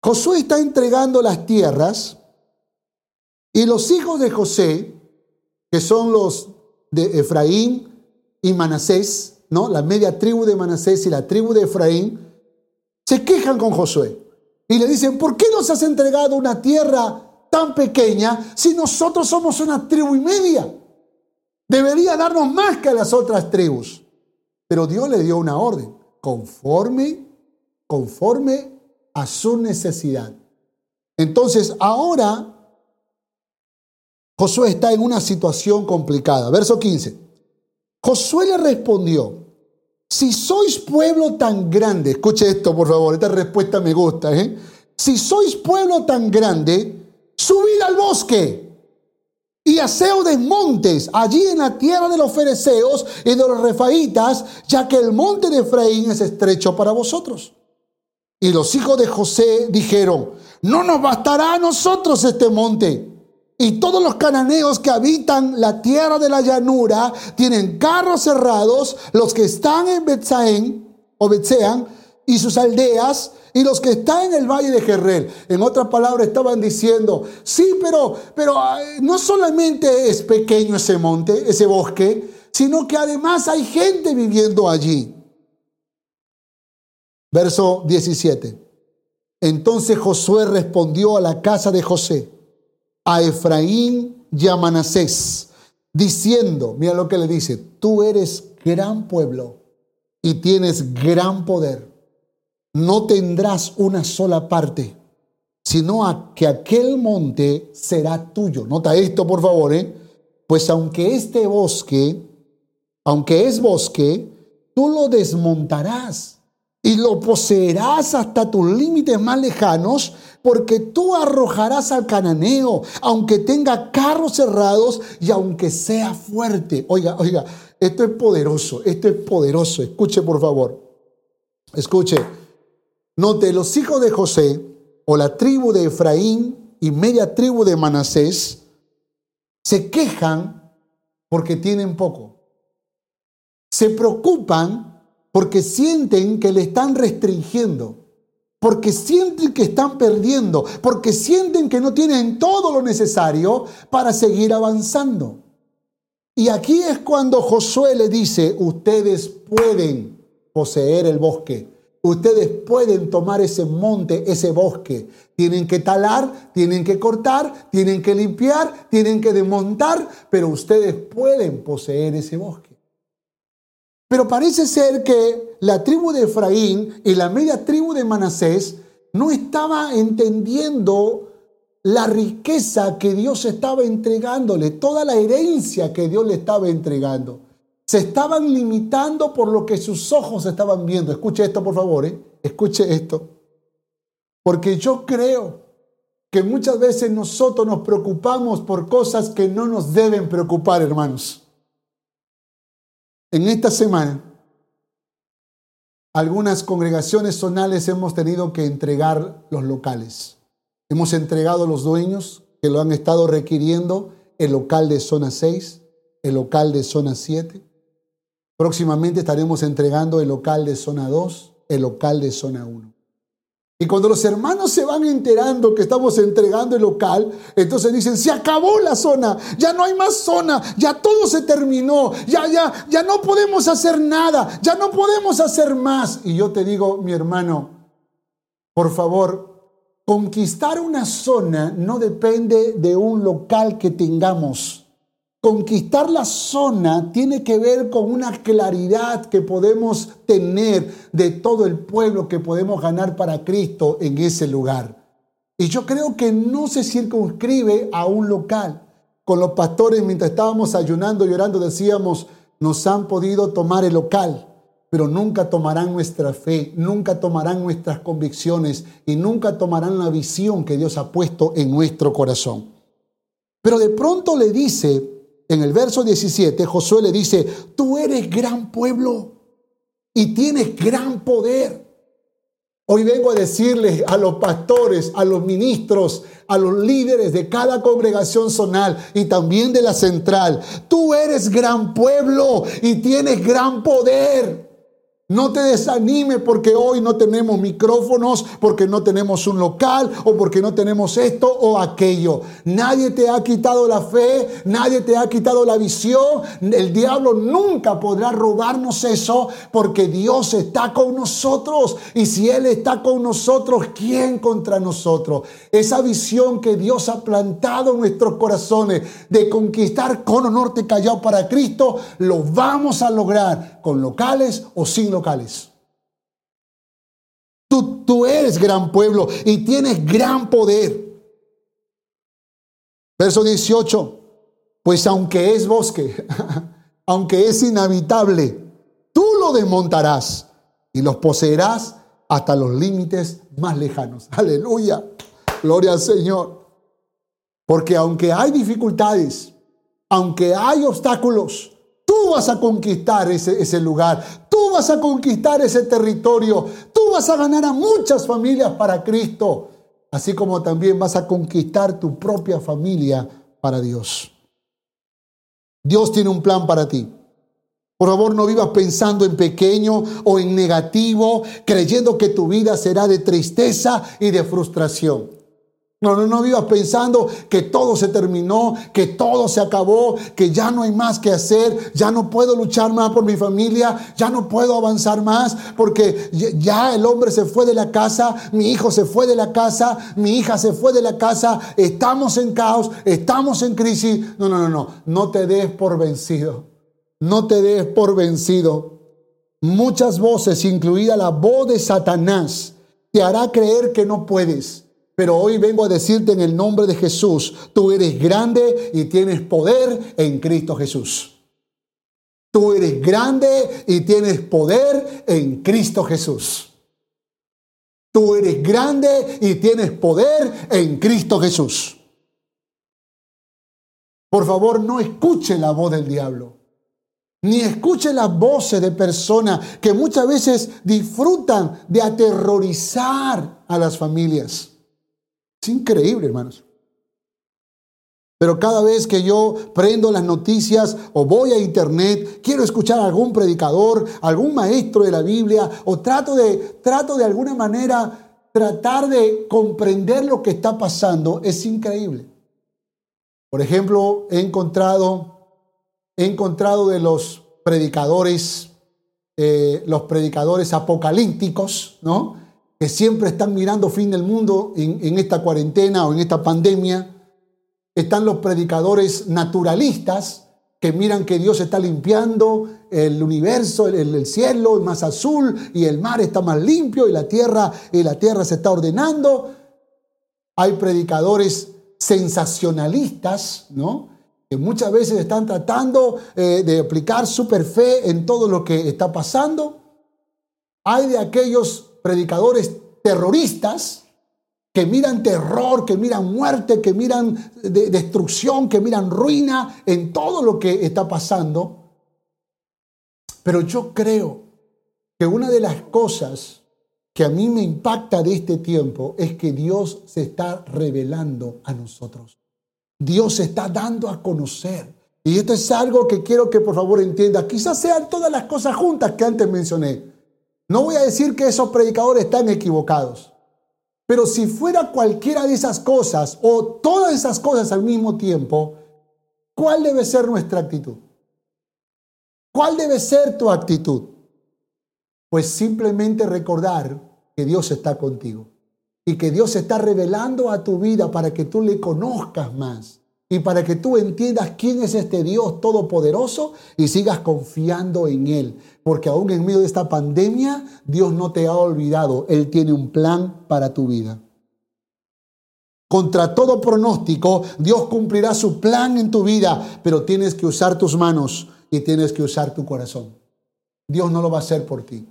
Josué está entregando las tierras y los hijos de José, que son los de Efraín y Manasés, ¿no? La media tribu de Manasés y la tribu de Efraín, se quejan con Josué y le dicen, ¿por qué nos has entregado una tierra tan pequeña si nosotros somos una tribu y media? Debería darnos más que a las otras tribus. Pero Dios le dio una orden, conforme, conforme a su necesidad. Entonces, ahora Josué está en una situación complicada. Verso 15. Josué le respondió, si sois pueblo tan grande, escuche esto por favor, esta respuesta me gusta, ¿eh? Si sois pueblo tan grande, subid al bosque y aseo de montes, allí en la tierra de los fereceos y de los refaítas, ya que el monte de Efraín es estrecho para vosotros. Y los hijos de José dijeron, no nos bastará a nosotros este monte y todos los cananeos que habitan la tierra de la llanura tienen carros cerrados, los que están en Betsaén o Betsean y sus aldeas, y los que están en el valle de Jerrel. En otras palabras, estaban diciendo, sí, pero, pero no solamente es pequeño ese monte, ese bosque, sino que además hay gente viviendo allí. Verso 17. Entonces Josué respondió a la casa de José a Efraín y a Manasés, diciendo, mira lo que le dice, tú eres gran pueblo y tienes gran poder. No tendrás una sola parte, sino a que aquel monte será tuyo. Nota esto, por favor, ¿eh? Pues aunque este bosque, aunque es bosque, tú lo desmontarás y lo poseerás hasta tus límites más lejanos, porque tú arrojarás al cananeo, aunque tenga carros cerrados y aunque sea fuerte. Oiga, oiga, esto es poderoso, esto es poderoso. Escuche, por favor. Escuche. Note, los hijos de José, o la tribu de Efraín y media tribu de Manasés, se quejan porque tienen poco. se preocupan porque sienten que le están restringiendo, porque sienten que están perdiendo, porque sienten que no tienen todo lo necesario para seguir avanzando. Y aquí es cuando Josué le dice, ustedes pueden poseer el bosque, ustedes pueden tomar ese monte, ese bosque. Tienen que talar, tienen que cortar, tienen que limpiar, tienen que desmontar, pero ustedes pueden poseer ese bosque. Pero parece ser que la tribu de Efraín y la media tribu de Manasés no estaba entendiendo la riqueza que Dios estaba entregándole, toda la herencia que Dios le estaba entregando. Se estaban limitando por lo que sus ojos estaban viendo. Escuche esto, por favor, ¿eh? escuche esto. Porque yo creo que muchas veces nosotros nos preocupamos por cosas que no nos deben preocupar, hermanos. En esta semana, algunas congregaciones zonales hemos tenido que entregar los locales. Hemos entregado a los dueños que lo han estado requiriendo el local de zona 6, el local de zona 7. Próximamente estaremos entregando el local de zona 2, el local de zona 1. Y cuando los hermanos se van enterando que estamos entregando el local, entonces dicen, se acabó la zona, ya no hay más zona, ya todo se terminó, ya, ya, ya no podemos hacer nada, ya no podemos hacer más. Y yo te digo, mi hermano, por favor, conquistar una zona no depende de un local que tengamos. Conquistar la zona tiene que ver con una claridad que podemos tener de todo el pueblo que podemos ganar para Cristo en ese lugar. Y yo creo que no se circunscribe a un local. Con los pastores, mientras estábamos ayunando y orando, decíamos, nos han podido tomar el local, pero nunca tomarán nuestra fe, nunca tomarán nuestras convicciones y nunca tomarán la visión que Dios ha puesto en nuestro corazón. Pero de pronto le dice en el verso 17, Josué le dice, tú eres gran pueblo y tienes gran poder. Hoy vengo a decirles a los pastores, a los ministros, a los líderes de cada congregación zonal y también de la central, tú eres gran pueblo y tienes gran poder. No te desanime porque hoy no tenemos micrófonos, porque no tenemos un local o porque no tenemos esto o aquello. Nadie te ha quitado la fe, nadie te ha quitado la visión. El diablo nunca podrá robarnos eso porque Dios está con nosotros. Y si Él está con nosotros, ¿quién contra nosotros? Esa visión que Dios ha plantado en nuestros corazones de conquistar Cono Norte Callao para Cristo, lo vamos a lograr con locales o sin locales Tú, tú eres gran pueblo y tienes gran poder. Verso 18. Pues aunque es bosque, <laughs> aunque es inhabitable, tú lo desmontarás y los poseerás hasta los límites más lejanos. <laughs> Aleluya. Gloria al Señor. Porque aunque hay dificultades, aunque hay obstáculos, Tú vas a conquistar ese, ese lugar, tú vas a conquistar ese territorio, tú vas a ganar a muchas familias para Cristo, así como también vas a conquistar tu propia familia para Dios. Dios tiene un plan para ti. Por favor, no vivas pensando en pequeño o en negativo, creyendo que tu vida será de tristeza y de frustración. No, no, no vivas pensando que todo se terminó, que todo se acabó, que ya no hay más que hacer, ya no puedo luchar más por mi familia, ya no puedo avanzar más porque ya el hombre se fue de la casa, mi hijo se fue de la casa, mi hija se fue de la casa, estamos en caos, estamos en crisis. No, no, no, no, no te des por vencido, no te des por vencido. Muchas voces, incluida la voz de Satanás, te hará creer que no puedes pero hoy vengo a decirte en el nombre de Jesús, tú eres grande y tienes poder en Cristo Jesús. Tú eres grande y tienes poder en Cristo Jesús. Tú eres grande y tienes poder en Cristo Jesús. Por favor, no escuche la voz del diablo, ni escuche las voces de personas que muchas veces disfrutan de aterrorizar a las familias. Es increíble, hermanos. Pero cada vez que yo prendo las noticias o voy a internet, quiero escuchar a algún predicador, algún maestro de la Biblia, o trato de, trato de alguna manera tratar de comprender lo que está pasando, es increíble. Por ejemplo, he encontrado, he encontrado de los predicadores, eh, los predicadores apocalípticos, ¿no? Que siempre están mirando fin del mundo en, esta cuarentena o en esta pandemia están los predicadores naturalistas que miran que Dios está limpiando el universo, el, cielo es más azul y el mar está más limpio y la tierra y la tierra se está ordenando. Hay predicadores sensacionalistas, ¿no? Que muchas veces están tratando eh, de aplicar super fe en todo lo que está pasando. Hay de aquellos predicadores terroristas que miran terror, que miran muerte, que miran destrucción, que miran ruina en todo lo que está pasando. Pero yo creo que una de las cosas que a mí me impacta de este tiempo es que Dios se está revelando a nosotros. Dios se está dando a conocer. Y esto es algo que quiero que por favor entienda. Quizás sean todas las cosas juntas que antes mencioné. No voy a decir que esos predicadores están equivocados. Pero si fuera cualquiera de esas cosas o todas esas cosas al mismo tiempo, ¿cuál debe ser nuestra actitud? ¿Cuál debe ser tu actitud? Pues simplemente recordar que Dios está contigo y que Dios está revelando a tu vida para que tú le conozcas más y para que tú entiendas quién es este Dios todopoderoso y sigas confiando en Él. Porque aún en medio de esta pandemia, Dios no te ha olvidado. Él tiene un plan para tu vida. Contra todo pronóstico, Dios cumplirá su plan en tu vida, pero tienes que usar tus manos y tienes que usar tu corazón. Dios no lo va a hacer por ti.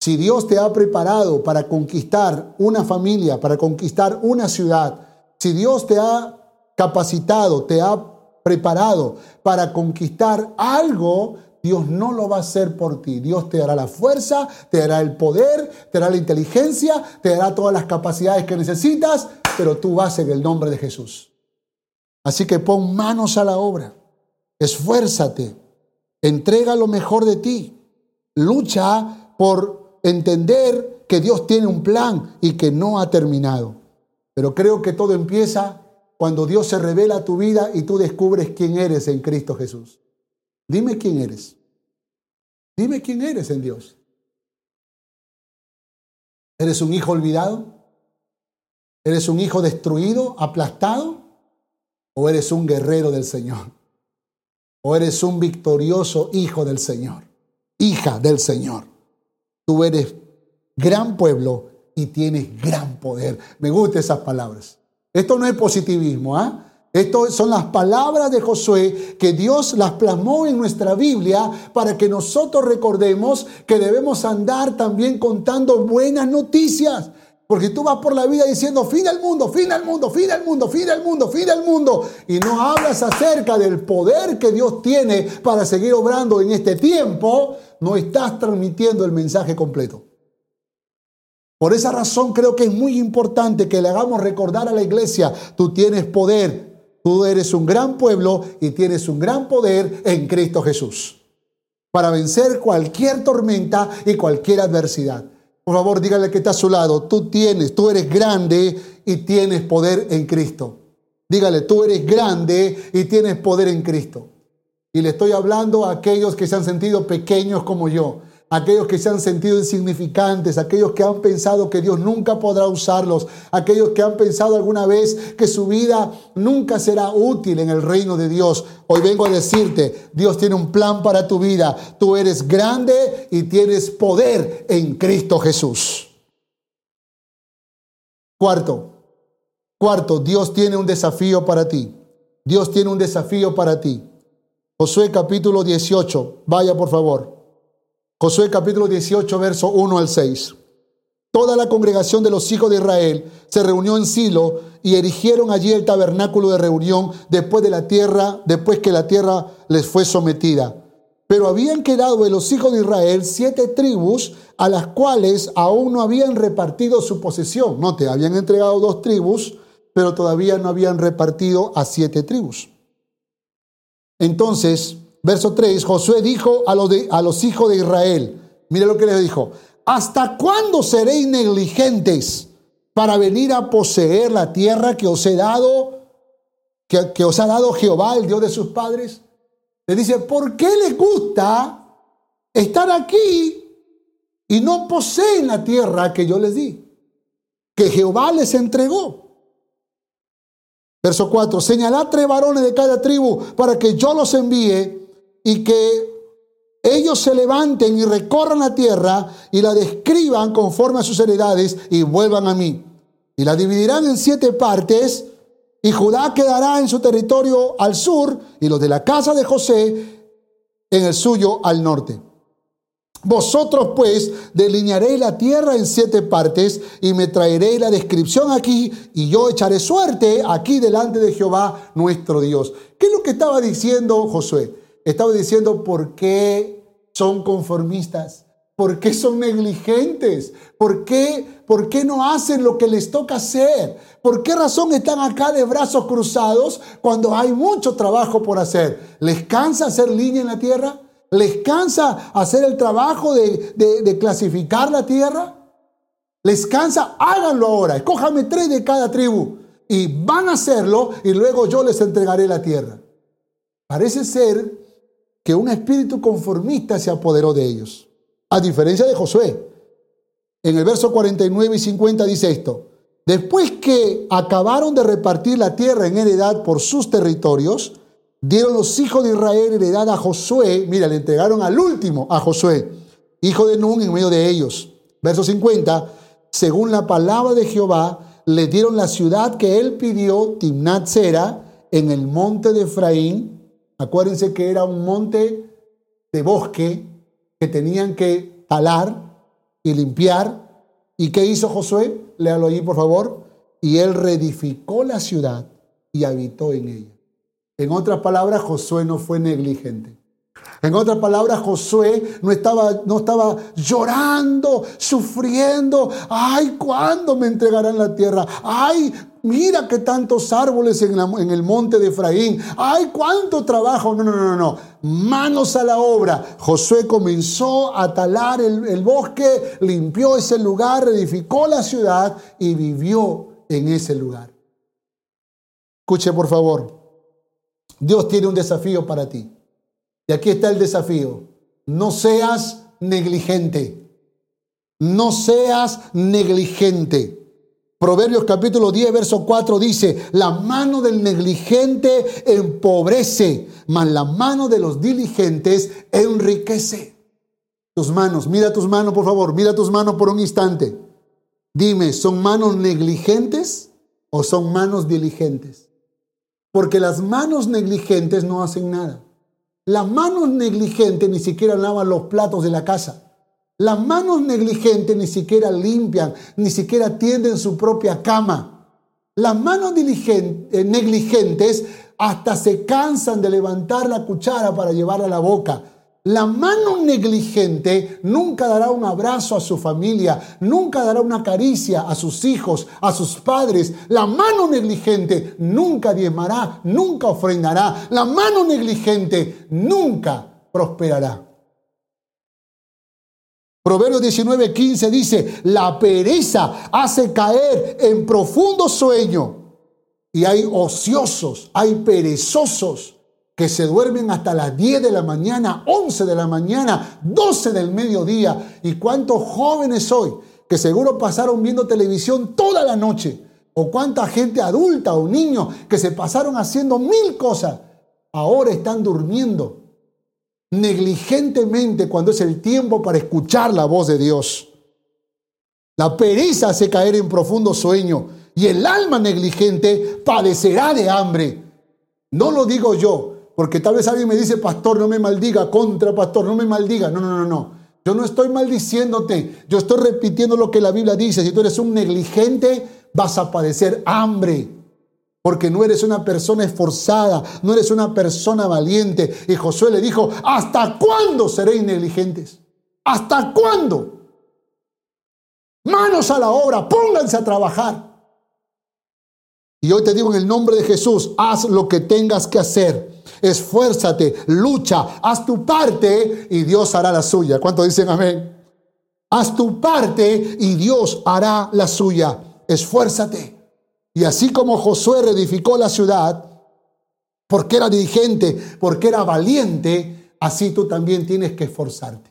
Si Dios te ha preparado para conquistar una familia, para conquistar una ciudad, si Dios te ha capacitado, te ha preparado para conquistar algo, Dios no lo va a hacer por ti. Dios te dará la fuerza, te dará el poder, te dará la inteligencia, te dará todas las capacidades que necesitas, pero tú vas en el nombre de Jesús. Así que pon manos a la obra, esfuérzate, entrega lo mejor de ti, lucha por entender que Dios tiene un plan y que no ha terminado. Pero creo que todo empieza cuando Dios se revela a tu vida y tú descubres quién eres en Cristo Jesús. Dime quién eres. Dime quién eres en Dios. ¿Eres un hijo olvidado? ¿Eres un hijo destruido, aplastado? ¿O eres un guerrero del Señor? ¿O eres un victorioso hijo del Señor? Hija del Señor. Tú eres gran pueblo y tienes gran poder. Me gustan esas palabras. Esto no es positivismo, ¿ah? Esto son las palabras de Josué que Dios las plasmó en nuestra Biblia para que nosotros recordemos que debemos andar también contando buenas noticias. Porque tú vas por la vida diciendo fin del mundo, fin del mundo, fin del mundo, fin del mundo, fin del mundo. Y no hablas acerca del poder que Dios tiene para seguir obrando en este tiempo. No estás transmitiendo el mensaje completo. Por esa razón creo que es muy importante que le hagamos recordar a la iglesia, tú tienes poder, tú eres un gran pueblo y tienes un gran poder en Cristo Jesús para vencer cualquier tormenta y cualquier adversidad. Por favor, dígale que está a su lado, tú tienes, tú eres grande y tienes poder en Cristo. Dígale, tú eres grande y tienes poder en Cristo. Y le estoy hablando a aquellos que se han sentido pequeños como yo, aquellos que se han sentido insignificantes, aquellos que han pensado que Dios nunca podrá usarlos, aquellos que han pensado alguna vez que su vida nunca será útil en el reino de Dios. Hoy vengo a decirte, Dios tiene un plan para tu vida. Tú eres grande y tienes poder en Cristo Jesús. Cuarto, cuarto, Dios tiene un desafío para ti. Dios tiene un desafío para ti. Josué capítulo 18, vaya por favor. Josué capítulo 18, verso 1 al 6. Toda la congregación de los hijos de Israel se reunió en Silo y erigieron allí el tabernáculo de reunión después de la tierra, después que la tierra les fue sometida. Pero habían quedado de los hijos de Israel siete tribus a las cuales aún no habían repartido su posesión. Note, habían entregado dos tribus pero todavía no habían repartido a siete tribus. Entonces, verso 3, Josué dijo a los, a los hijos de Israel, mire lo que les dijo, ¿hasta cuándo seréis negligentes para venir a poseer la tierra que os he dado, que, que os ha dado Jehová, el Dios de sus padres? Le dice, ¿por qué les gusta estar aquí y no poseen la tierra que yo les di? Que Jehová les entregó. Verso 4, señalad tres varones de cada tribu para que yo los envíe y que ellos se levanten y recorran la tierra y la describan conforme a sus heredades y vuelvan a mí. Y la dividirán en siete partes y Judá quedará en su territorio al sur y los de la casa de José en el suyo al norte. Vosotros pues delinearéis la tierra en siete partes y me traeréis la descripción aquí y yo echaré suerte aquí delante de Jehová nuestro Dios. ¿Qué es lo que estaba diciendo Josué? Estaba diciendo por qué son conformistas, por qué son negligentes, por qué, por qué no hacen lo que les toca hacer, por qué razón están acá de brazos cruzados cuando hay mucho trabajo por hacer. ¿Les cansa hacer línea en la tierra? ¿Les cansa hacer el trabajo de, clasificar la tierra? ¿Les cansa? Háganlo ahora. Escójame tres de cada tribu y van a hacerlo y luego yo les entregaré la tierra. Parece ser que un espíritu conformista se apoderó de ellos. A diferencia de Josué. En el verso 49 y 50 dice esto. Después que acabaron de repartir la tierra en heredad por sus territorios, dieron los hijos de Israel heredad a Josué. Mira, le entregaron al último, a Josué, hijo de Nun, en medio de ellos. Verso 50, según la palabra de Jehová, le dieron la ciudad que él pidió, Timnat Sera, en el monte de Efraín. Acuérdense que era un monte de bosque que tenían que talar y limpiar. ¿Y qué hizo Josué? Léalo allí, por favor. Y él reedificó la ciudad y habitó en ella. En otras palabras, Josué no fue negligente. En otras palabras, Josué no estaba, no estaba llorando, sufriendo. Ay, ¿cuándo me entregarán la tierra? Ay, mira qué tantos árboles en, en, el monte de Efraín. Ay, cuánto trabajo. No, no, no, no. Manos a la obra. Josué comenzó a talar el, el bosque, limpió ese lugar, edificó la ciudad y vivió en ese lugar. Escuche, por favor. Dios tiene un desafío para ti. Y aquí está el desafío. No seas negligente. No seas negligente. Proverbios capítulo 10, verso 4 dice, la mano del negligente empobrece, mas la mano de los diligentes enriquece. Tus manos, mira tus manos por favor, mira tus manos por un instante. Dime, ¿son manos negligentes o son manos diligentes? Porque las manos negligentes no hacen nada. Las manos negligentes ni siquiera lavan los platos de la casa. Las manos negligentes ni siquiera limpian, ni siquiera tienden su propia cama. Las manos eh, negligentes hasta se cansan de levantar la cuchara para llevarla a la boca. La mano negligente nunca dará un abrazo a su familia, nunca dará una caricia a sus hijos, a sus padres. La mano negligente nunca diezmará, nunca ofrendará. La mano negligente nunca prosperará. Proverbios 19:15 dice, la pereza hace caer en profundo sueño. Y hay ociosos, hay perezosos que se duermen hasta las 10 de la mañana, 11 de la mañana, 12 del mediodía. ¿Y cuántos jóvenes hoy que seguro pasaron viendo televisión toda la noche? ¿O cuánta gente adulta o niños que se pasaron haciendo mil cosas? Ahora están durmiendo negligentemente cuando es el tiempo para escuchar la voz de Dios. La pereza hace caer en profundo sueño y el alma negligente padecerá de hambre. No lo digo yo, porque tal vez alguien me dice, pastor, no me maldiga, contra pastor, no me maldiga. No, no, no, no. Yo no estoy maldiciéndote, yo estoy repitiendo lo que la Biblia dice. Si tú eres un negligente, vas a padecer hambre. Porque no eres una persona esforzada, no eres una persona valiente. Y Josué le dijo, ¿hasta cuándo seréis negligentes? ¿Hasta cuándo? Manos a la obra, pónganse a trabajar. Y hoy te digo en el nombre de Jesús, haz lo que tengas que hacer. Esfuérzate, lucha, haz tu parte y Dios hará la suya. ¿Cuánto dicen amén? Haz tu parte y Dios hará la suya. Esfuérzate. Y así como Josué reedificó la ciudad, porque era dirigente, porque era valiente, así tú también tienes que esforzarte.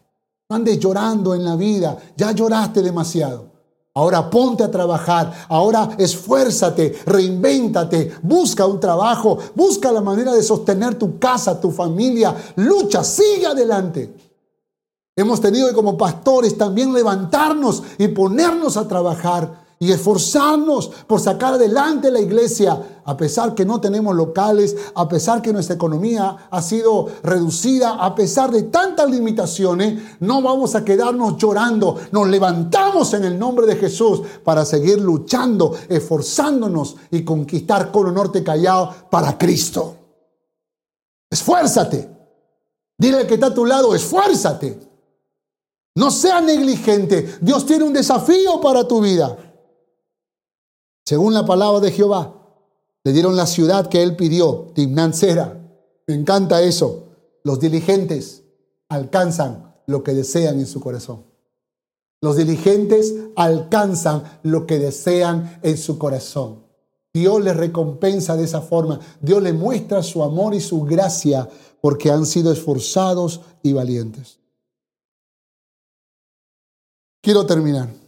No andes llorando en la vida, ya lloraste demasiado. Ahora ponte a trabajar, ahora esfuérzate, reinvéntate, busca un trabajo, busca la manera de sostener tu casa, tu familia, lucha, sigue adelante. Hemos tenido que como pastores también levantarnos y ponernos a trabajar y esforzarnos por sacar adelante la iglesia, a pesar que no tenemos locales, a pesar que nuestra economía ha sido reducida, a pesar de tantas limitaciones, no vamos a quedarnos llorando. Nos levantamos en el nombre de Jesús para seguir luchando, esforzándonos y conquistar Cono Norte Callao para Cristo. Esfuérzate. Dile al que está a tu lado, esfuérzate. No sea negligente. Dios tiene un desafío para tu vida. Según la palabra de Jehová, le dieron la ciudad que él pidió, Timnán Sera. Me encanta eso. Los diligentes alcanzan lo que desean en su corazón. Los diligentes alcanzan lo que desean en su corazón. Dios les recompensa de esa forma. Dios les muestra su amor y su gracia porque han sido esforzados y valientes. Quiero terminar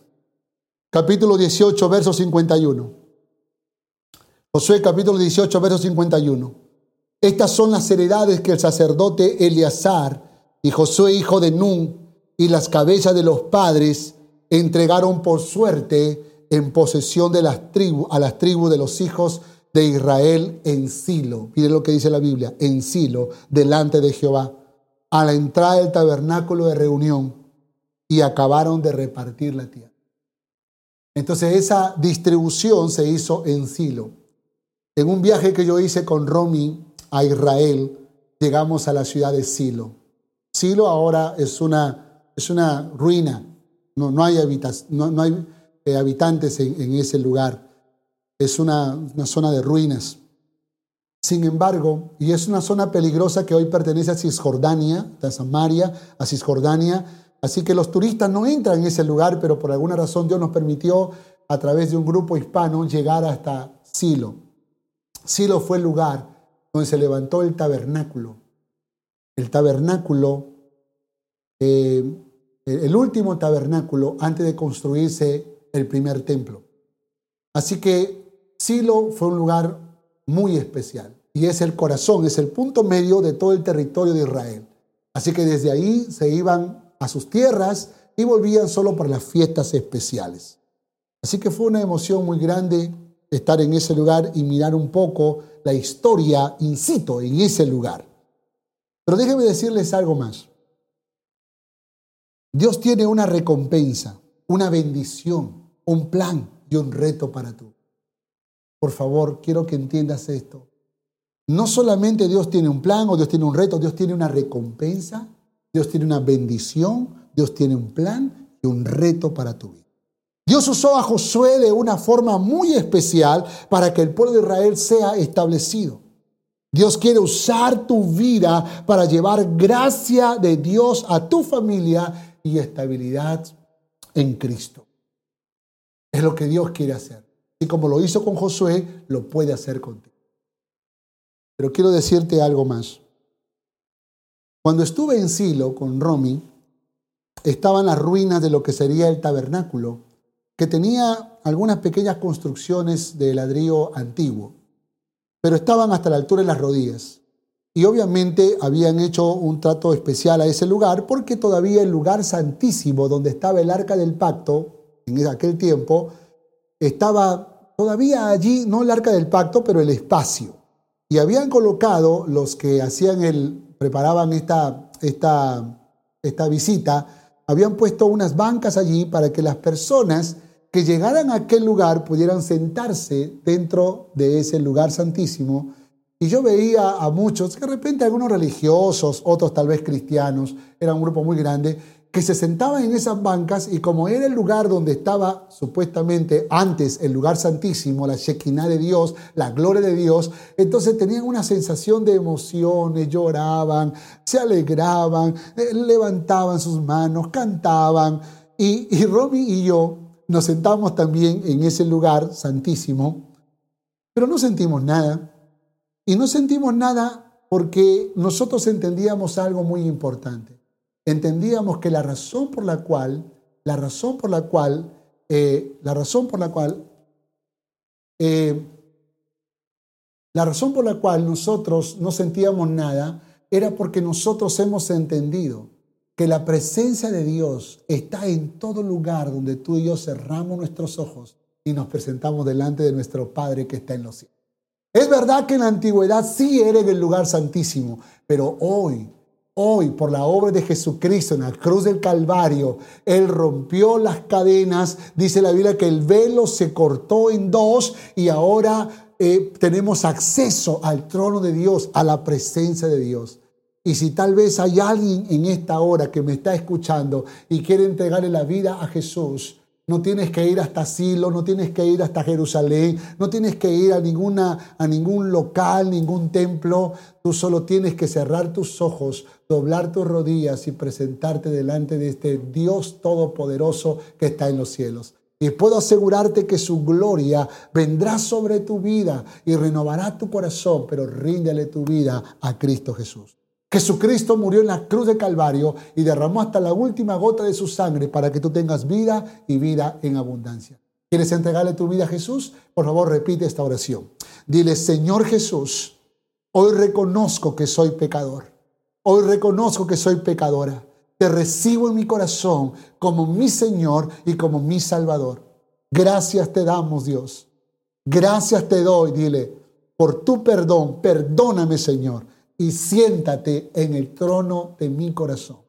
capítulo 18, verso 51. Josué capítulo 18, verso 51. Estas son las heredades que el sacerdote Eleazar y Josué hijo de Nun y las cabezas de los padres entregaron por suerte en posesión de las tribus a las tribus de los hijos de Israel en Silo. Miren lo que dice la Biblia, en Silo, delante de Jehová, a la entrada del tabernáculo de reunión y acabaron de repartir la tierra. Entonces esa distribución se hizo en Silo. En un viaje que yo hice con Romy a Israel, llegamos a la ciudad de Silo. Silo ahora es una, es una ruina, no, no hay, eh, habitantes en, ese lugar, es una, una zona de ruinas. Sin embargo, y es una zona peligrosa que hoy pertenece a Cisjordania, a Samaria, a Cisjordania, Así que los turistas no entran en ese lugar, pero por alguna razón Dios nos permitió a través de un grupo hispano llegar hasta Silo. Silo fue el lugar donde se levantó el tabernáculo. El tabernáculo, eh, el último tabernáculo antes de construirse el primer templo. Así que Silo fue un lugar muy especial y es el corazón, es el punto medio de todo el territorio de Israel. Así que desde ahí se iban a sus tierras y volvían solo para las fiestas especiales. Así que fue una emoción muy grande estar en ese lugar y mirar un poco la historia in situ en ese lugar. Pero déjenme decirles algo más. Dios tiene una recompensa, una bendición, un plan y un reto para tú. Por favor, quiero que entiendas esto. No solamente Dios tiene un plan o Dios tiene un reto, Dios tiene una recompensa Dios tiene una bendición, Dios tiene un plan y un reto para tu vida. Dios usó a Josué de una forma muy especial para que el pueblo de Israel sea establecido. Dios quiere usar tu vida para llevar gracia de Dios a tu familia y estabilidad en Cristo. Es lo que Dios quiere hacer. Y como lo hizo con Josué, lo puede hacer contigo. Pero quiero decirte algo más. Cuando estuve en Silo con Romy, estaban las ruinas de lo que sería el tabernáculo, que tenía algunas pequeñas construcciones de ladrillo antiguo, pero estaban hasta la altura de las rodillas. Y obviamente habían hecho un trato especial a ese lugar porque todavía el lugar santísimo donde estaba el arca del pacto, en aquel tiempo, estaba todavía allí, no el arca del pacto, pero el espacio. Y habían colocado los que hacían el preparaban esta, esta, esta visita, habían puesto unas bancas allí para que las personas que llegaran a aquel lugar pudieran sentarse dentro de ese lugar santísimo. Y yo veía a muchos, de repente algunos religiosos, otros tal vez cristianos, era un grupo muy grande, que se sentaban en esas bancas y como era el lugar donde estaba supuestamente antes el lugar santísimo, la Shekinah de Dios, la gloria de Dios, entonces tenían una sensación de emociones, lloraban, se alegraban, eh, levantaban sus manos, cantaban. Y, y Romy y yo nos sentamos también en ese lugar santísimo, pero no sentimos nada. Y no sentimos nada porque nosotros entendíamos algo muy importante entendíamos que la razón por la cual, la razón por la cual, eh, la razón por la cual, eh, la razón por la cual nosotros no sentíamos nada era porque nosotros hemos entendido que la presencia de Dios está en todo lugar donde tú y yo cerramos nuestros ojos y nos presentamos delante de nuestro Padre que está en los cielos. Es verdad que en la antigüedad sí era en el lugar santísimo, pero hoy Hoy, por la obra de Jesucristo en la cruz del Calvario, Él rompió las cadenas. Dice la Biblia que el velo se cortó en dos y ahora eh, tenemos acceso al trono de Dios, a la presencia de Dios. Y si tal vez hay alguien en esta hora que me está escuchando y quiere entregarle la vida a Jesús, no tienes que ir hasta Silo, no tienes que ir hasta Jerusalén, no tienes que ir a, ninguna, a ningún local, ningún templo. Tú solo tienes que cerrar tus ojos, doblar tus rodillas y presentarte delante de este Dios todopoderoso que está en los cielos. Y puedo asegurarte que su gloria vendrá sobre tu vida y renovará tu corazón, pero ríndele tu vida a Cristo Jesús. Jesucristo murió en la cruz de Calvario y derramó hasta la última gota de su sangre para que tú tengas vida y vida en abundancia. ¿Quieres entregarle tu vida a Jesús? Por favor, repite esta oración. Dile, Señor Jesús, hoy reconozco que soy pecador. Hoy reconozco que soy pecadora. Te recibo en mi corazón como mi Señor y como mi Salvador. Gracias te damos, Dios. Gracias te doy, dile, por tu perdón. Perdóname, Señor y siéntate en el trono de mi corazón.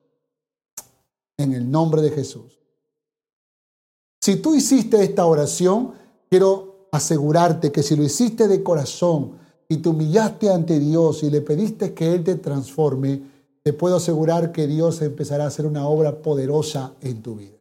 En el nombre de Jesús. Si tú hiciste esta oración, quiero asegurarte que si lo hiciste de corazón y te humillaste ante Dios y le pediste que Él te transforme, te puedo asegurar que Dios empezará a hacer una obra poderosa en tu vida.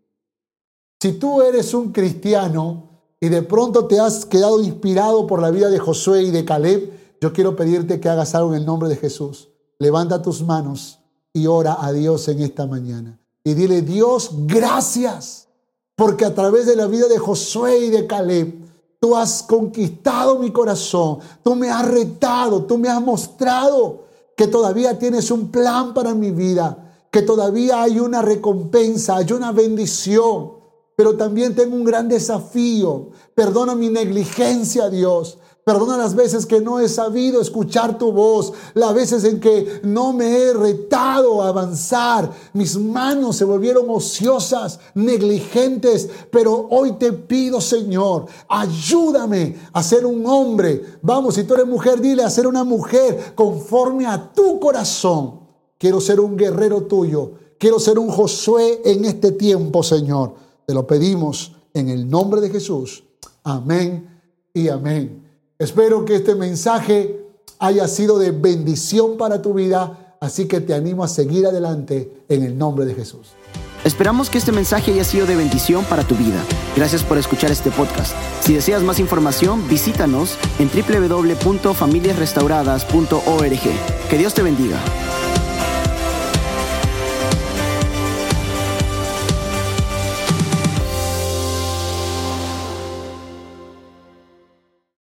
Si tú eres un cristiano y de pronto te has quedado inspirado por la vida de Josué y de Caleb, yo quiero pedirte que hagas algo en el nombre de Jesús. Levanta tus manos y ora a Dios en esta mañana. Y dile, Dios, gracias, porque a través de la vida de Josué y de Caleb, tú has conquistado mi corazón, tú me has retado, tú me has mostrado que todavía tienes un plan para mi vida, que todavía hay una recompensa, hay una bendición, pero también tengo un gran desafío. Perdona mi negligencia, Dios. Perdona las veces que no he sabido escuchar tu voz, las veces en que no me he retado a avanzar. Mis manos se volvieron ociosas, negligentes, pero hoy te pido, Señor, ayúdame a ser un hombre. Vamos, si tú eres mujer, dile a ser una mujer conforme a tu corazón. Quiero ser un guerrero tuyo. Quiero ser un Josué en este tiempo, Señor. Te lo pedimos en el nombre de Jesús. Amén y amén. Espero que este mensaje haya sido de bendición para tu vida, así que te animo a seguir adelante en el nombre de Jesús. Esperamos que este mensaje haya sido de bendición para tu vida. Gracias por escuchar este podcast. Si deseas más información, visítanos en www.familiasrestauradas.org. Que Dios te bendiga.